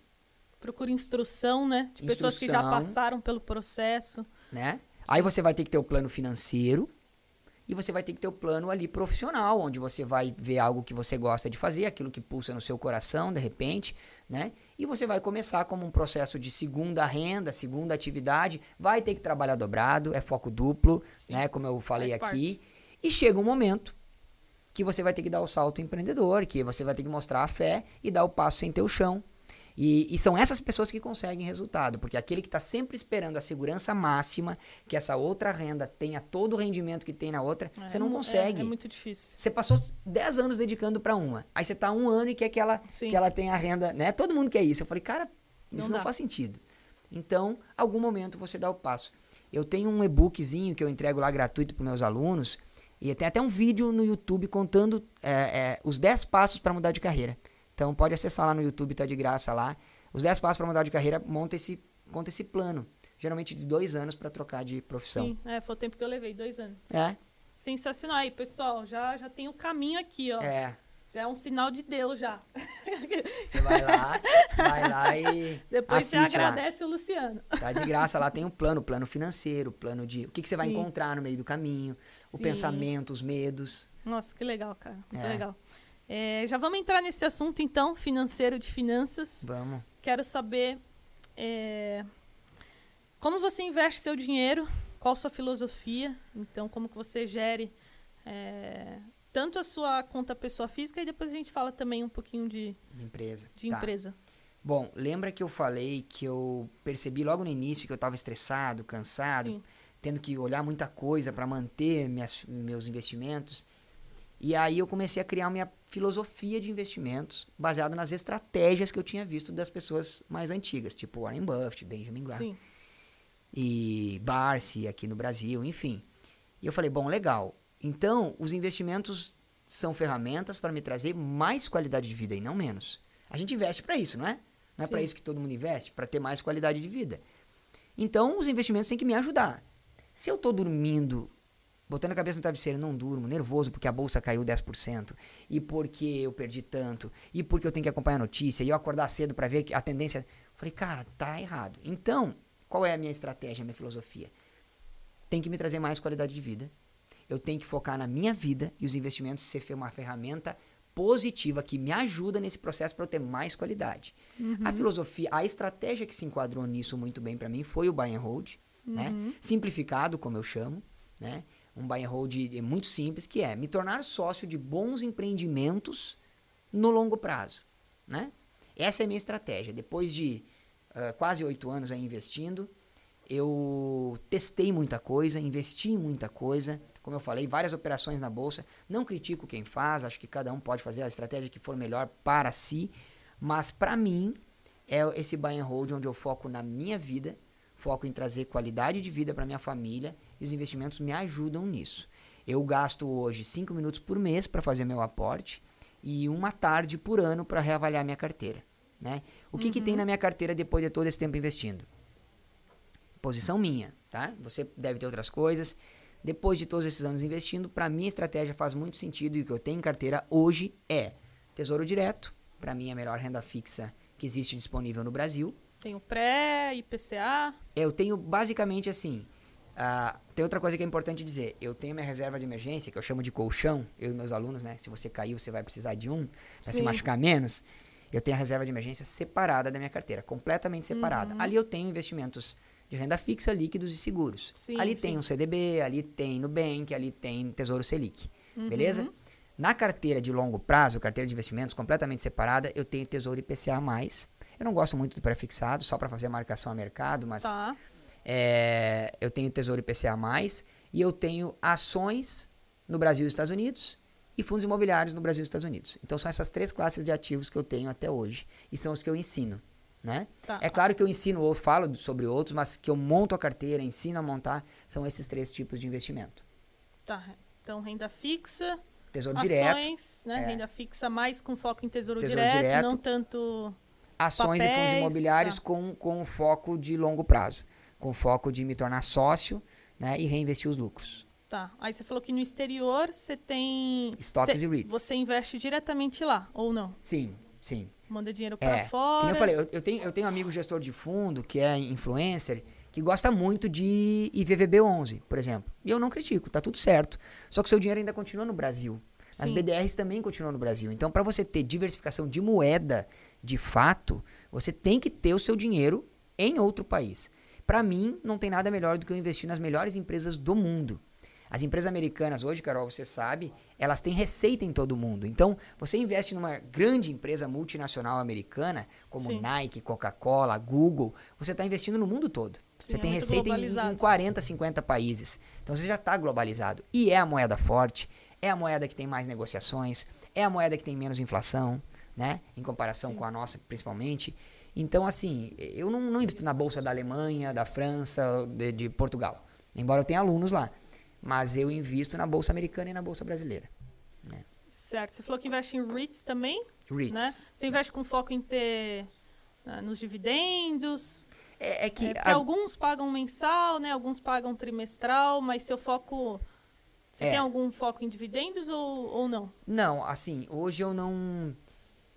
Procura instrução, né? De pessoas que já Instrução. passaram pelo processo. né? Aí você vai ter que ter o plano financeiro e você vai ter que ter o plano ali profissional, onde você vai ver algo que você gosta de fazer, aquilo que pulsa no seu coração, de repente, né? E você vai começar como um processo de segunda renda, segunda atividade, vai ter que trabalhar dobrado, é foco duplo, Sim. né? Como eu falei aqui. E chega um momento que você vai ter que dar o salto empreendedor, que você vai ter que mostrar a fé e dar o passo sem ter o chão. E, e são essas pessoas que conseguem resultado, porque aquele que está sempre esperando a segurança máxima, que essa outra renda tenha todo o rendimento que tem na outra, É, você não mu- consegue. É, é muito difícil. Você passou 10 anos dedicando para uma, aí você tá um ano e quer que ela, Sim. que ela tenha a renda, né? Todo mundo quer isso. Eu falei, cara, isso Não não, faz sentido. Então, algum momento você dá o passo. Eu tenho um e-bookzinho que eu entrego lá gratuito para meus alunos, e tem até um vídeo no YouTube contando é, é, os 10 passos para mudar de carreira. Então pode acessar lá no YouTube, tá de graça lá. Os 10 passos para mudar de carreira, monta esse, conta esse plano. Geralmente de dois anos para trocar de profissão. Sim, é, foi o tempo que eu levei, dois anos. É, Sensacional. Aí, pessoal, já, já tem o caminho aqui, ó. é. Já é um sinal de Deus, já. Você vai lá, vai lá e Depois você assiste lá. agradece o Luciano. Tá de graça, lá tem um plano, plano financeiro, plano de o que, que você vai encontrar no meio do caminho, o Sim. pensamento, os medos. Nossa, que legal, cara. Muito É. legal. É, já vamos entrar nesse assunto, então, financeiro de finanças. Vamos. Quero saber é, como você investe seu dinheiro, qual sua filosofia, então como que você gere é, tanto a sua conta pessoa física e depois a gente fala também um pouquinho de, de Empresa. de Tá. empresa. Bom, lembra que eu falei que eu percebi logo no início que eu estava estressado, cansado, Sim, tendo que olhar muita coisa para manter minhas, meus investimentos. E aí eu comecei a criar minha filosofia de investimentos baseado nas estratégias que eu tinha visto das pessoas mais antigas, tipo Warren Buffett, Benjamin Graham. sim, e Barsi aqui no Brasil, enfim. E eu falei, bom, legal. Então, os investimentos são ferramentas para me trazer mais qualidade de vida e não menos. A gente investe para isso, não é? Não é para isso que todo mundo investe, para ter mais qualidade de vida. Então, os investimentos têm que me ajudar. Se eu estou dormindo, botando a cabeça no travesseiro, não durmo, nervoso porque a bolsa caiu 10%, e porque eu perdi tanto, e porque eu tenho que acompanhar a notícia, e eu acordar cedo para ver que a tendência. Falei, cara, tá errado. Então, qual é a minha estratégia, a minha filosofia? Tem que me trazer mais qualidade de vida. Eu tenho que focar na minha vida e os investimentos ser uma ferramenta positiva que me ajuda nesse processo para eu ter mais qualidade. Uhum. A filosofia, a estratégia que se enquadrou nisso muito bem para mim foi o buy and hold, né? uhum. né? Simplificado, como eu chamo, né? Um buy and hold muito simples, que é me tornar sócio de bons empreendimentos no longo prazo, né? Essa é a minha estratégia. Depois de uh, quase oito anos aí investindo, eu testei muita coisa, investi em muita coisa, como eu falei, várias operações na bolsa. Não critico quem faz, acho que cada um pode fazer a estratégia que for melhor para si, mas para mim é esse buy and hold onde eu foco na minha vida, foco em trazer qualidade de vida para minha família e os investimentos me ajudam nisso. Eu gasto hoje 5 minutos por mês para fazer meu aporte e uma tarde por ano para reavaliar minha carteira. Né? O que, uhum. que tem uhum. na minha carteira depois de todo esse tempo investindo? Posição minha, tá? Você deve ter outras coisas. Depois de todos esses anos investindo, para mim a estratégia faz muito sentido e o que eu tenho em carteira hoje é Tesouro Direto, para mim é a melhor renda fixa que existe disponível no Brasil. Tem o pré, IPCA? Eu tenho basicamente assim. Uh, tem outra coisa que é importante dizer. Eu tenho minha reserva de emergência, que eu chamo de colchão, eu e meus alunos, né? Se você cair, você vai precisar de um, para se machucar menos. Eu tenho a reserva de emergência separada da minha carteira, completamente separada. Uhum. Ali eu tenho investimentos de renda fixa, líquidos e seguros. Sim, ali sim. tem um CDB, ali tem Nubank, ali tem Tesouro Selic. Uhum. Beleza? Na carteira de longo prazo, carteira de investimentos completamente separada, eu tenho Tesouro IPCA+. Eu não gosto muito do pré-fixado, só para fazer a marcação a mercado, mas tá. é, eu tenho Tesouro IPCA+, e eu tenho ações no Brasil e Estados Unidos e fundos imobiliários no Brasil e Estados Unidos. Então são essas três classes de ativos que eu tenho até hoje e são os que eu ensino. Né? Tá. É claro que eu ensino ou falo sobre outros, mas que eu monto a carteira, ensino a montar, são esses três tipos de investimento. Tá. Então, renda fixa, tesouro ações, direto, né? É. Renda fixa mais com foco em tesouro, tesouro direto, direto, não tanto ações papéis, e fundos imobiliários tá. com, com foco de longo prazo, com foco de me tornar sócio, né, e reinvestir os lucros. Tá. Aí você falou que no exterior você tem estoques e REITs. Você investe diretamente lá ou não? Sim, sim. Manda dinheiro para é, fora. Como eu falei, eu, eu, tenho, eu tenho um amigo gestor de fundo, que é influencer, que gosta muito de IVVB11, por exemplo. E eu não critico, tá tudo certo. Só que o seu dinheiro ainda continua no Brasil. Sim. As BDRs também continuam no Brasil. Então, para você ter diversificação de moeda, de fato, você tem que ter o seu dinheiro em outro país. Para mim, não tem nada melhor do que eu investir nas melhores empresas do mundo. As empresas americanas hoje, Carol, você sabe, elas têm receita em todo mundo. Então, você investe numa grande empresa multinacional americana, como Sim. Nike, Coca-Cola, Google, você está investindo no mundo todo. Sim, você é tem receita em, em 40, 50 países. Então, você já está globalizado. E é a moeda forte, é a moeda que tem mais negociações, é a moeda que tem menos inflação, né? Em comparação Sim. com a nossa, principalmente. Então, assim, eu não, não invisto na bolsa da Alemanha, da França, de, de Portugal. Embora eu tenha alunos lá mas eu invisto na bolsa americana e na bolsa brasileira. Né? Certo. Você falou que investe em REITs também? REITs. Né? Você investe com foco em ter uh, nos dividendos? É, é que é, a... alguns pagam mensal, né? Alguns pagam trimestral, mas seu foco você é. tem algum foco em dividendos ou, ou não? Não, assim, hoje eu não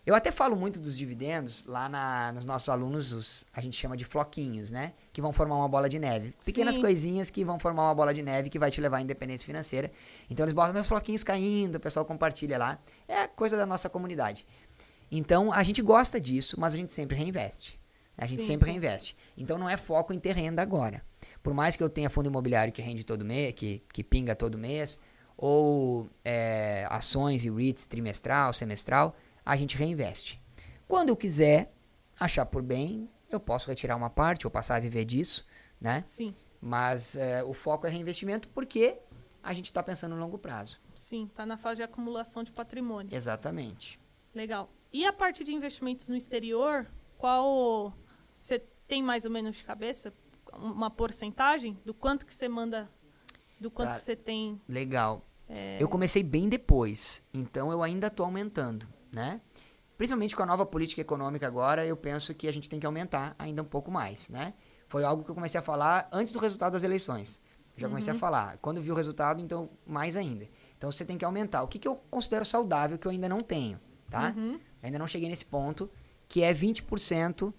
eu até falo muito dos dividendos lá na, nos nossos alunos, os, a gente chama de floquinhos, né? Que vão formar uma bola de neve. Pequenas Sim. coisinhas que vão formar uma bola de neve que vai te levar à independência financeira. Então eles botam meus floquinhos caindo, o pessoal compartilha lá. É coisa da nossa comunidade. Então a gente gosta disso, mas a gente sempre reinveste. A gente sim, sempre sim. reinveste. Então não é foco em ter renda agora. Por mais que eu tenha fundo imobiliário que rende todo mês, que, que pinga todo mês, ou é, ações e REITs trimestral, semestral a gente reinveste. Quando eu quiser achar por bem, eu posso retirar uma parte ou passar a viver disso, né? Sim. Mas é, o foco é reinvestimento porque a gente está pensando no longo prazo. Sim, está na fase de acumulação de patrimônio. Exatamente. Legal. E a parte de investimentos no exterior, qual você tem mais ou menos de cabeça uma porcentagem do quanto que você manda, do quanto tá. que você tem? Legal. É... Eu comecei bem depois, então eu ainda estou aumentando né? Principalmente com a nova política econômica agora, eu penso que a gente tem que aumentar ainda um pouco mais, né? Foi algo que eu comecei a falar antes do resultado das eleições. já comecei uhum. a falar. Quando vi o resultado, então, mais ainda. Então, você tem que aumentar. O que, que eu considero saudável, que eu ainda não tenho, tá? Uhum. Ainda não cheguei nesse ponto, que é 20%,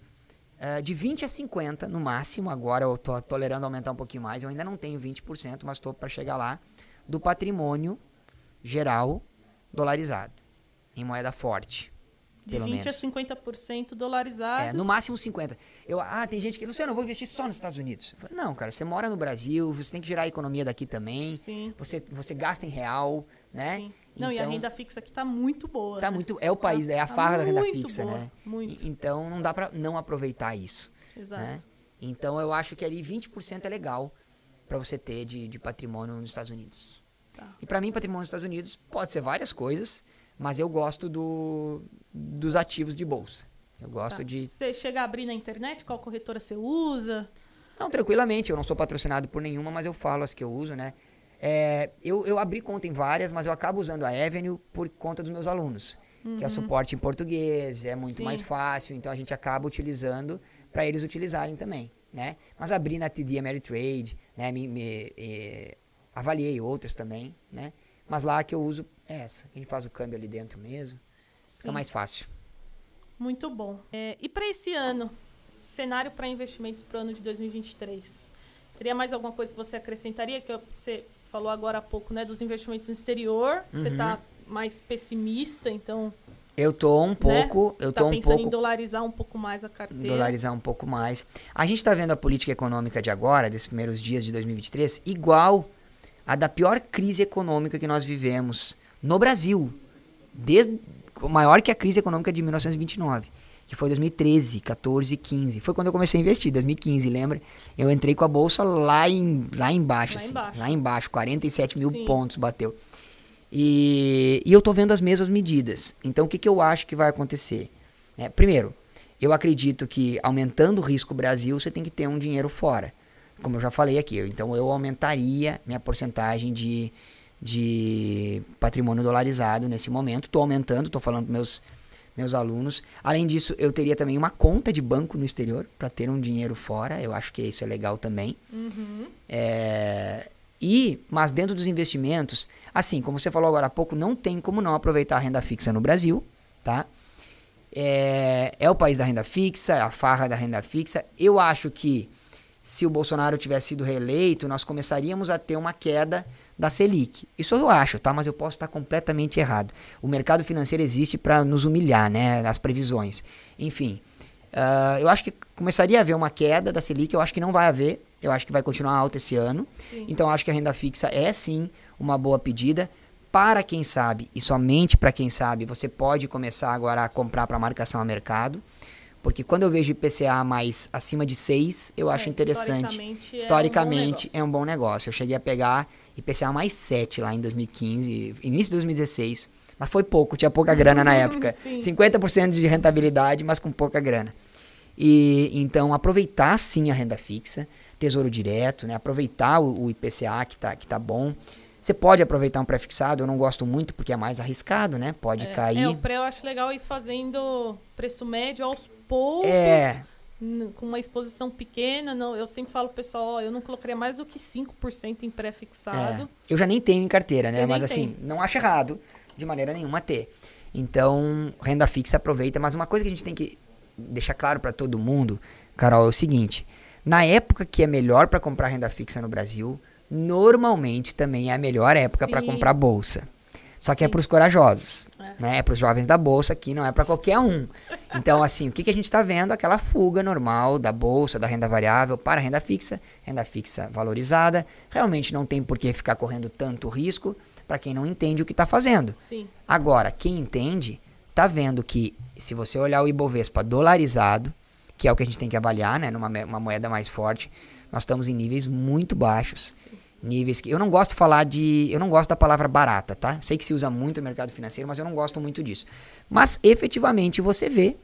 eh, de 20% a 50% no máximo. Agora eu tô tolerando aumentar um pouquinho mais. Eu ainda não tenho 20%, mas estou para chegar lá, do patrimônio geral dolarizado. em moeda forte. De pelo 20 menos. a 50% dolarizado. É, no máximo 50. Eu, ah, tem gente que, Luciano, eu vou investir só nos Estados Unidos. Não, cara, você mora no Brasil, você tem que gerar a economia daqui também. Sim. Você, você gasta em real, né? Sim. Não, e a Então, renda fixa aqui tá muito boa. Tá né? muito, é o país, é a Tá farra da renda fixa, boa, né? muito. E- então não dá pra não aproveitar isso, Exato. né? Então eu acho que ali 20% é legal pra você ter de, de patrimônio nos Estados Unidos. Tá. E pra mim, patrimônio nos Estados Unidos pode ser várias coisas, mas eu gosto do, dos ativos de bolsa. Eu gosto Tá. de Você chega a abrir na internet qual corretora você usa? Não, tranquilamente, eu não sou patrocinado por nenhuma, mas eu falo as que eu uso, né? É, eu, eu abri conta em várias, mas eu acabo usando a Avenue por conta dos meus alunos, que é o suporte em português, é muito Sim. mais fácil, então a gente acaba utilizando para eles utilizarem também, né? Mas abri na TD Ameritrade, né? Me, me, eh, avaliei outras também, né? Mas lá que eu uso é essa, a gente faz o câmbio ali dentro mesmo, Sim. fica mais fácil. Muito bom. É, e para esse ano, cenário para investimentos para o ano de 2023? Teria mais alguma coisa que você acrescentaria? Que você falou agora há pouco, né, dos investimentos no exterior. Você Uhum. está mais pessimista, então Eu tô um pouco, eu tá tô um pensando pouco em dolarizar um pouco mais a carteira. dolarizar um pouco mais. A gente está vendo a política econômica de agora, desses primeiros dias de 2023, igual a da pior crise econômica que nós vivemos no Brasil, desde maior que a crise econômica de 1929, que foi 2013, 14, 15. Foi quando eu comecei a investir, 2015, lembra? Eu entrei com a bolsa lá em lá embaixo, Lá assim, embaixo. lá embaixo, 47 mil Sim. pontos bateu. E, e eu tô vendo as mesmas medidas. Então, o que, que eu acho que vai acontecer? É, primeiro, eu acredito que aumentando o risco Brasil, você tem que ter um dinheiro fora. Como eu já falei aqui. Então, eu aumentaria minha porcentagem de, de patrimônio dolarizado nesse momento. Estou aumentando, estou falando para meus, meus alunos. Além disso, eu teria também uma conta de banco no exterior para ter um dinheiro fora. Eu acho que isso é legal também. Uhum. É, e, mas dentro dos investimentos, assim, como você falou agora há pouco, não tem como não aproveitar a renda fixa no Brasil, tá? É, é o país da renda fixa, é a farra da renda fixa. Eu acho que se o Bolsonaro tivesse sido reeleito, nós começaríamos a ter uma queda da Selic. Isso eu acho, tá? Mas eu posso estar completamente errado. O mercado financeiro existe para nos humilhar, né? As previsões. Enfim, ah, eu acho que começaria a haver uma queda da Selic. Eu acho que não vai haver. Eu acho que vai continuar alta esse ano. Sim. Então, eu acho que a renda fixa é sim uma boa pedida. Para quem sabe, e somente para quem sabe, você pode começar agora a comprar para marcação a mercado. Porque quando eu vejo IPCA mais acima de 6, eu acho É, interessante. historicamente é um Historicamente bom é um bom negócio. Eu cheguei a pegar IPCA mais 7 lá em 2015, início de 2016. Mas foi pouco, tinha pouca grana na época. Sim. 50% de rentabilidade, mas com pouca grana. E então aproveitar sim a renda fixa, tesouro direto, né? Aproveitar o, o IPCA que tá, que tá bom. Você pode aproveitar um pré-fixado, eu não gosto muito porque é mais arriscado, né? Pode É, cair. É, o pré eu acho legal ir fazendo preço médio aos poucos. É. Com uma exposição pequena, não, eu sempre falo pro pessoal, ó, eu não colocaria mais do que 5% em pré-fixado. É. Eu já nem tenho em carteira, né? Você Mas assim, tem. não acho errado de maneira nenhuma ter. Então, renda fixa aproveita. Mas uma coisa que a gente tem que deixar claro para todo mundo, Carol, é o seguinte: na época que é melhor para comprar renda fixa no Brasil, normalmente também é a melhor época para Sim. comprar bolsa. Só que é Sim. para os corajosos, É. né? É para os jovens da bolsa que não é para qualquer um. Então, assim, o que, que a gente está vendo? Aquela fuga normal da bolsa, da renda variável para a renda fixa, renda fixa valorizada. Realmente não tem por que ficar correndo tanto risco para quem não entende o que está fazendo. Sim. Agora, quem entende, tá vendo que se você olhar o Ibovespa dolarizado, que é o que a gente tem que avaliar, né, numa moeda mais forte, nós estamos em níveis muito baixos. Níveis que eu não gosto de falar de, eu não gosto da palavra barata, tá? Sei que se usa muito no mercado financeiro, mas eu não gosto muito disso. Mas efetivamente você vê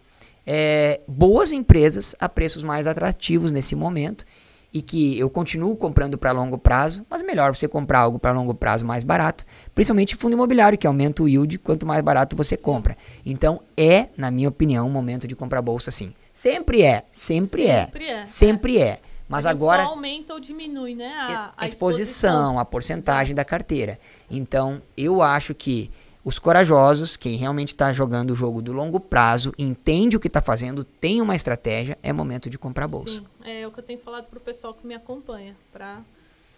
é, boas empresas a preços mais atrativos nesse momento e que eu continuo comprando para longo prazo, mas melhor você comprar algo para longo prazo mais barato, principalmente fundo imobiliário que aumenta o yield quanto mais barato você compra. Então é, na minha opinião, um momento de comprar bolsa sim. Sempre é, sempre, Sempre é, é, sempre é. Mas agora Só aumenta ou diminui, né? A, a exposição, a porcentagem da carteira. Então, eu acho que os corajosos, quem realmente está jogando o jogo do longo prazo, entende o que está fazendo, tem uma estratégia, é momento de comprar bolsa. Sim, é o que eu tenho falado pro pessoal que me acompanha, para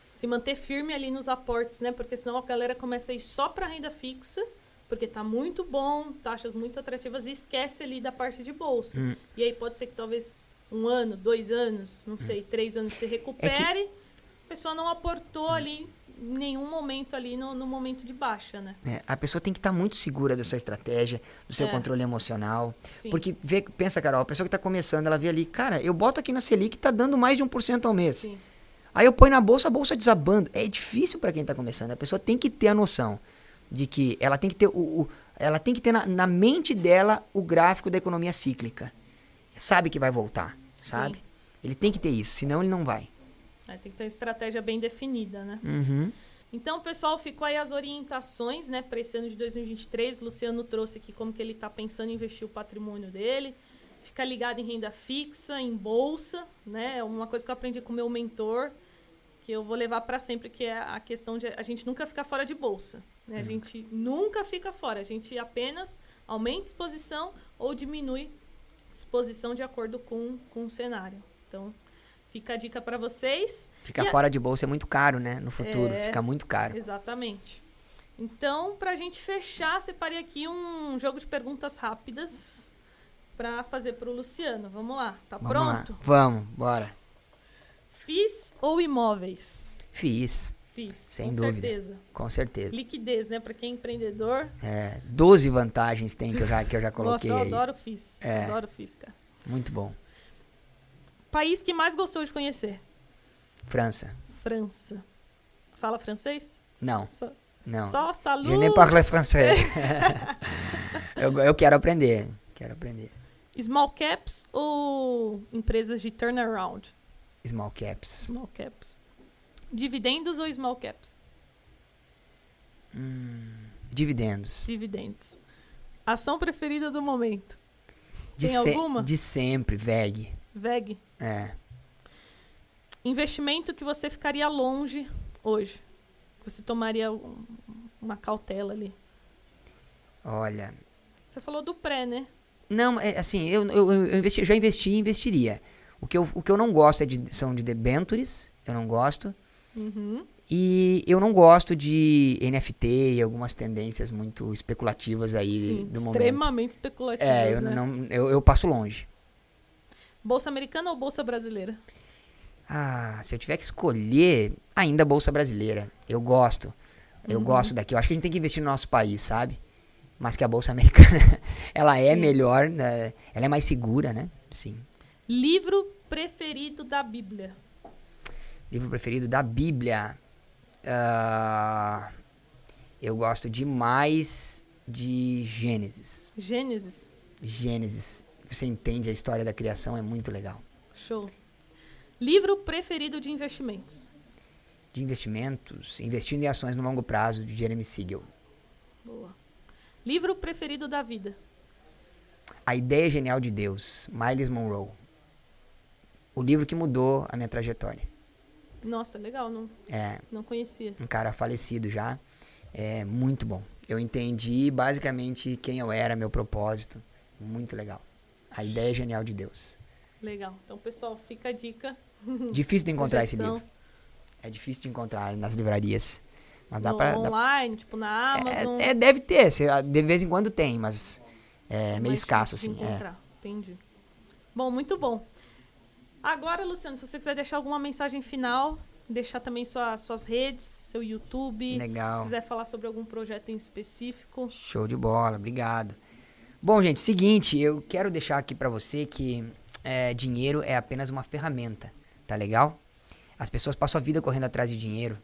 se manter firme ali nos aportes, né? Porque senão a galera começa a ir só para renda fixa, porque tá muito bom, taxas muito atrativas, e esquece ali da parte de bolsa. Hum. E aí pode ser que talvez um ano, dois anos, não sei, três anos se recupere, a pessoa não aportou ali em nenhum momento ali no, no momento de baixa, né? É, a pessoa tem que estar muito segura da sua estratégia, do seu É. controle emocional. Sim. Porque, vê, pensa, Carol, a pessoa que está começando, ela vê ali, cara, eu boto aqui na Selic, tá dando mais de 1% ao mês. Sim. Aí eu ponho na bolsa, a bolsa desabando. É difícil para quem está começando. A pessoa tem que ter a noção de que ela tem que ter o, o- ela tem que ter na, na mente dela o gráfico da economia cíclica. Sabe que vai voltar, sabe? Sim. Ele tem que ter isso, senão ele não vai. Aí tem que ter uma estratégia bem definida, né? Uhum. Então, pessoal, ficou aí as orientações, né, para esse ano de 2023. O Luciano trouxe aqui como que ele está pensando em investir o patrimônio dele. Fica ligado em renda fixa, em bolsa, né? É uma coisa que eu aprendi com o meu mentor, que eu vou levar para sempre, que é a questão de a gente nunca ficar fora de bolsa. Né? A gente nunca fica fora, a gente apenas aumenta exposição ou diminui exposição de acordo com, com o cenário. Então, fica a dica para vocês. Ficar E a- fora de bolsa é muito caro, né? No futuro, É. fica muito caro. Exatamente. Então, pra gente fechar, separei aqui um jogo de perguntas rápidas pra fazer pro Luciano. Vamos lá, tá Vamos pronto? lá. Vamos, bora. FIS ou imóveis? Fiz, Sem com dúvida. certeza. com certeza. Liquidez, né? Pra quem é empreendedor. É, 12 vantagens tem que eu já, que eu já Nossa, coloquei eu aí. adoro FIS. É. Adoro FIS, cara. Muito bom. País que mais gostou de conhecer? França. França. Fala francês? Não, Só, não. só salut. Je ne parle français. eu, eu quero aprender. Quero aprender. Small caps ou empresas de turnaround? Small caps. Small caps. Dividendos ou small caps? Dividendos. Dividendos. Ação preferida do momento? De, Tem alguma? de sempre, VEG. VEG. É. Investimento que você ficaria longe hoje. Você tomaria um- uma cautela ali. Olha. Você falou do pré, né? Não, é, assim, eu, eu, eu investi- já investi e investiria. O que, eu, o que eu não gosto é de, são de debentures. Eu não gosto. Uhum. E eu não gosto de NFT e algumas tendências muito especulativas aí Sim, do momento. extremamente especulativas, É, eu né? não eu, eu passo longe. Bolsa americana ou bolsa brasileira? Ah, se eu tiver que escolher, ainda Bolsa Brasileira. Eu gosto. Eu Uhum. gosto daqui. Eu acho que a gente tem que investir no nosso país, sabe? Mas que a Bolsa Americana, ela é Sim. melhor, né? ela é mais segura, né? Sim. Livro preferido da Bíblia? Livro preferido da Bíblia. Ah, eu gosto demais de Gênesis. Gênesis. Gênesis. Você entende a história da criação, é muito legal. Show. Livro preferido de investimentos? De investimentos, investindo em ações no longo prazo, de Jeremy Siegel. Boa. Livro preferido da vida? A Ideia Genial de Deus, Miles Monroe. O livro que mudou a minha trajetória. Nossa, legal, não, É não conhecia. um cara falecido já. É muito bom. Eu entendi basicamente quem eu era, meu propósito. Muito legal. A Ideia Genial de Deus. Legal. Então, pessoal, fica a dica. Difícil de encontrar esse livro. É difícil de encontrar nas livrarias. Mas dá No- pra. dá- online, tipo na Amazon. é, é, deve ter, se- de vez em quando tem, mas é meio mais escasso, difícil de assim. É. Entendi. Bom, muito bom. Agora, Luciano, se você quiser deixar alguma mensagem final, deixar também sua- suas redes, seu YouTube. Legal. Se quiser falar sobre algum projeto em específico. Show de bola, obrigado. Bom, gente, seguinte, eu quero deixar aqui pra você que é, dinheiro é apenas uma ferramenta, tá legal? As pessoas passam a vida correndo atrás de dinheiro,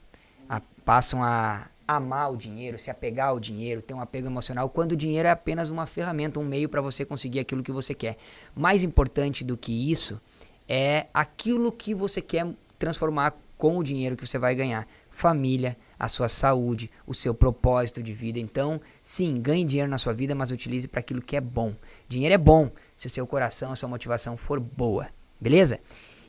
a- passam a amar o dinheiro, se apegar ao dinheiro, ter um apego emocional, quando o dinheiro é apenas uma ferramenta, um meio para você conseguir aquilo que você quer. Mais importante do que isso é aquilo que você quer transformar com o dinheiro que você vai ganhar. Família, a sua saúde, o seu propósito de vida. Então, sim, ganhe dinheiro na sua vida, mas utilize para aquilo que é bom. Dinheiro é bom se o seu coração, a sua motivação for boa, beleza?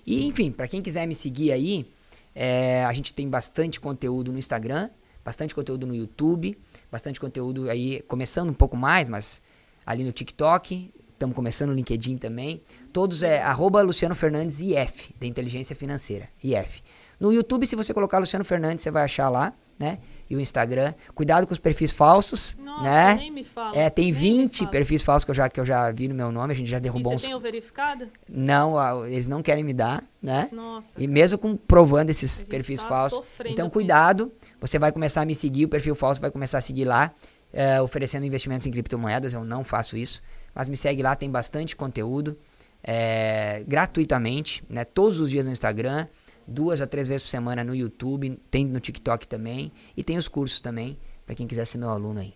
E, enfim, para quem quiser me seguir aí, é, a gente tem bastante conteúdo no Instagram, bastante conteúdo no YouTube, bastante conteúdo aí, começando um pouco mais, mas ali no TikTok, estamos começando no LinkedIn também. Todos é arroba Luciano Fernandes IF, da Inteligência Financeira, IF. No YouTube, se você colocar Luciano Fernandes, você vai achar lá, né? E o Instagram. Cuidado com os perfis falsos, Nossa, né? nem me fala. É, tem nem me 20 fala. perfis falsos que eu, já, que eu já vi no meu nome, a gente já E derrubou você uns. tem o verificado? Não, eles não querem me dar, né? Nossa. E mesmo com provando esses perfis tá falsos. Então, cuidado. Você vai começar a me seguir, o perfil falso vai começar a seguir lá, é, oferecendo investimentos em criptomoedas. Eu não faço isso. Mas me segue lá, tem bastante conteúdo. é, gratuitamente, né? Todos os dias no Instagram, duas a três vezes por semana no YouTube, tem no TikTok também. E tem os cursos também, para quem quiser ser meu aluno aí.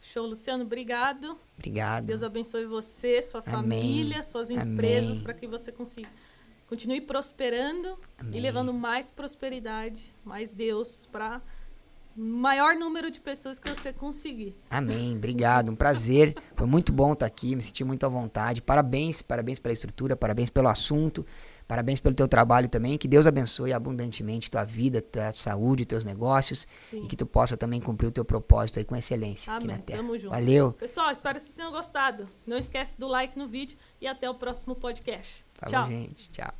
Show, Luciano, obrigado. Obrigado. Deus abençoe você, sua Amém. família, suas empresas, para que você consiga continue prosperando Amém. e levando mais prosperidade, mais Deus para maior número de pessoas que você conseguir. Amém, obrigado, um prazer. Foi muito bom estar aqui, me senti muito à vontade. Parabéns, parabéns pela estrutura, parabéns pelo assunto, parabéns pelo teu trabalho também. Que Deus abençoe abundantemente tua vida, tua saúde, teus negócios Sim. e que tu possa também cumprir o teu propósito aí com excelência aqui Amém. na Terra. Tamo junto. Valeu. Pessoal, espero que vocês tenham gostado. Não esquece do like no vídeo e até o próximo podcast. Falou, Tchau. gente. Tchau.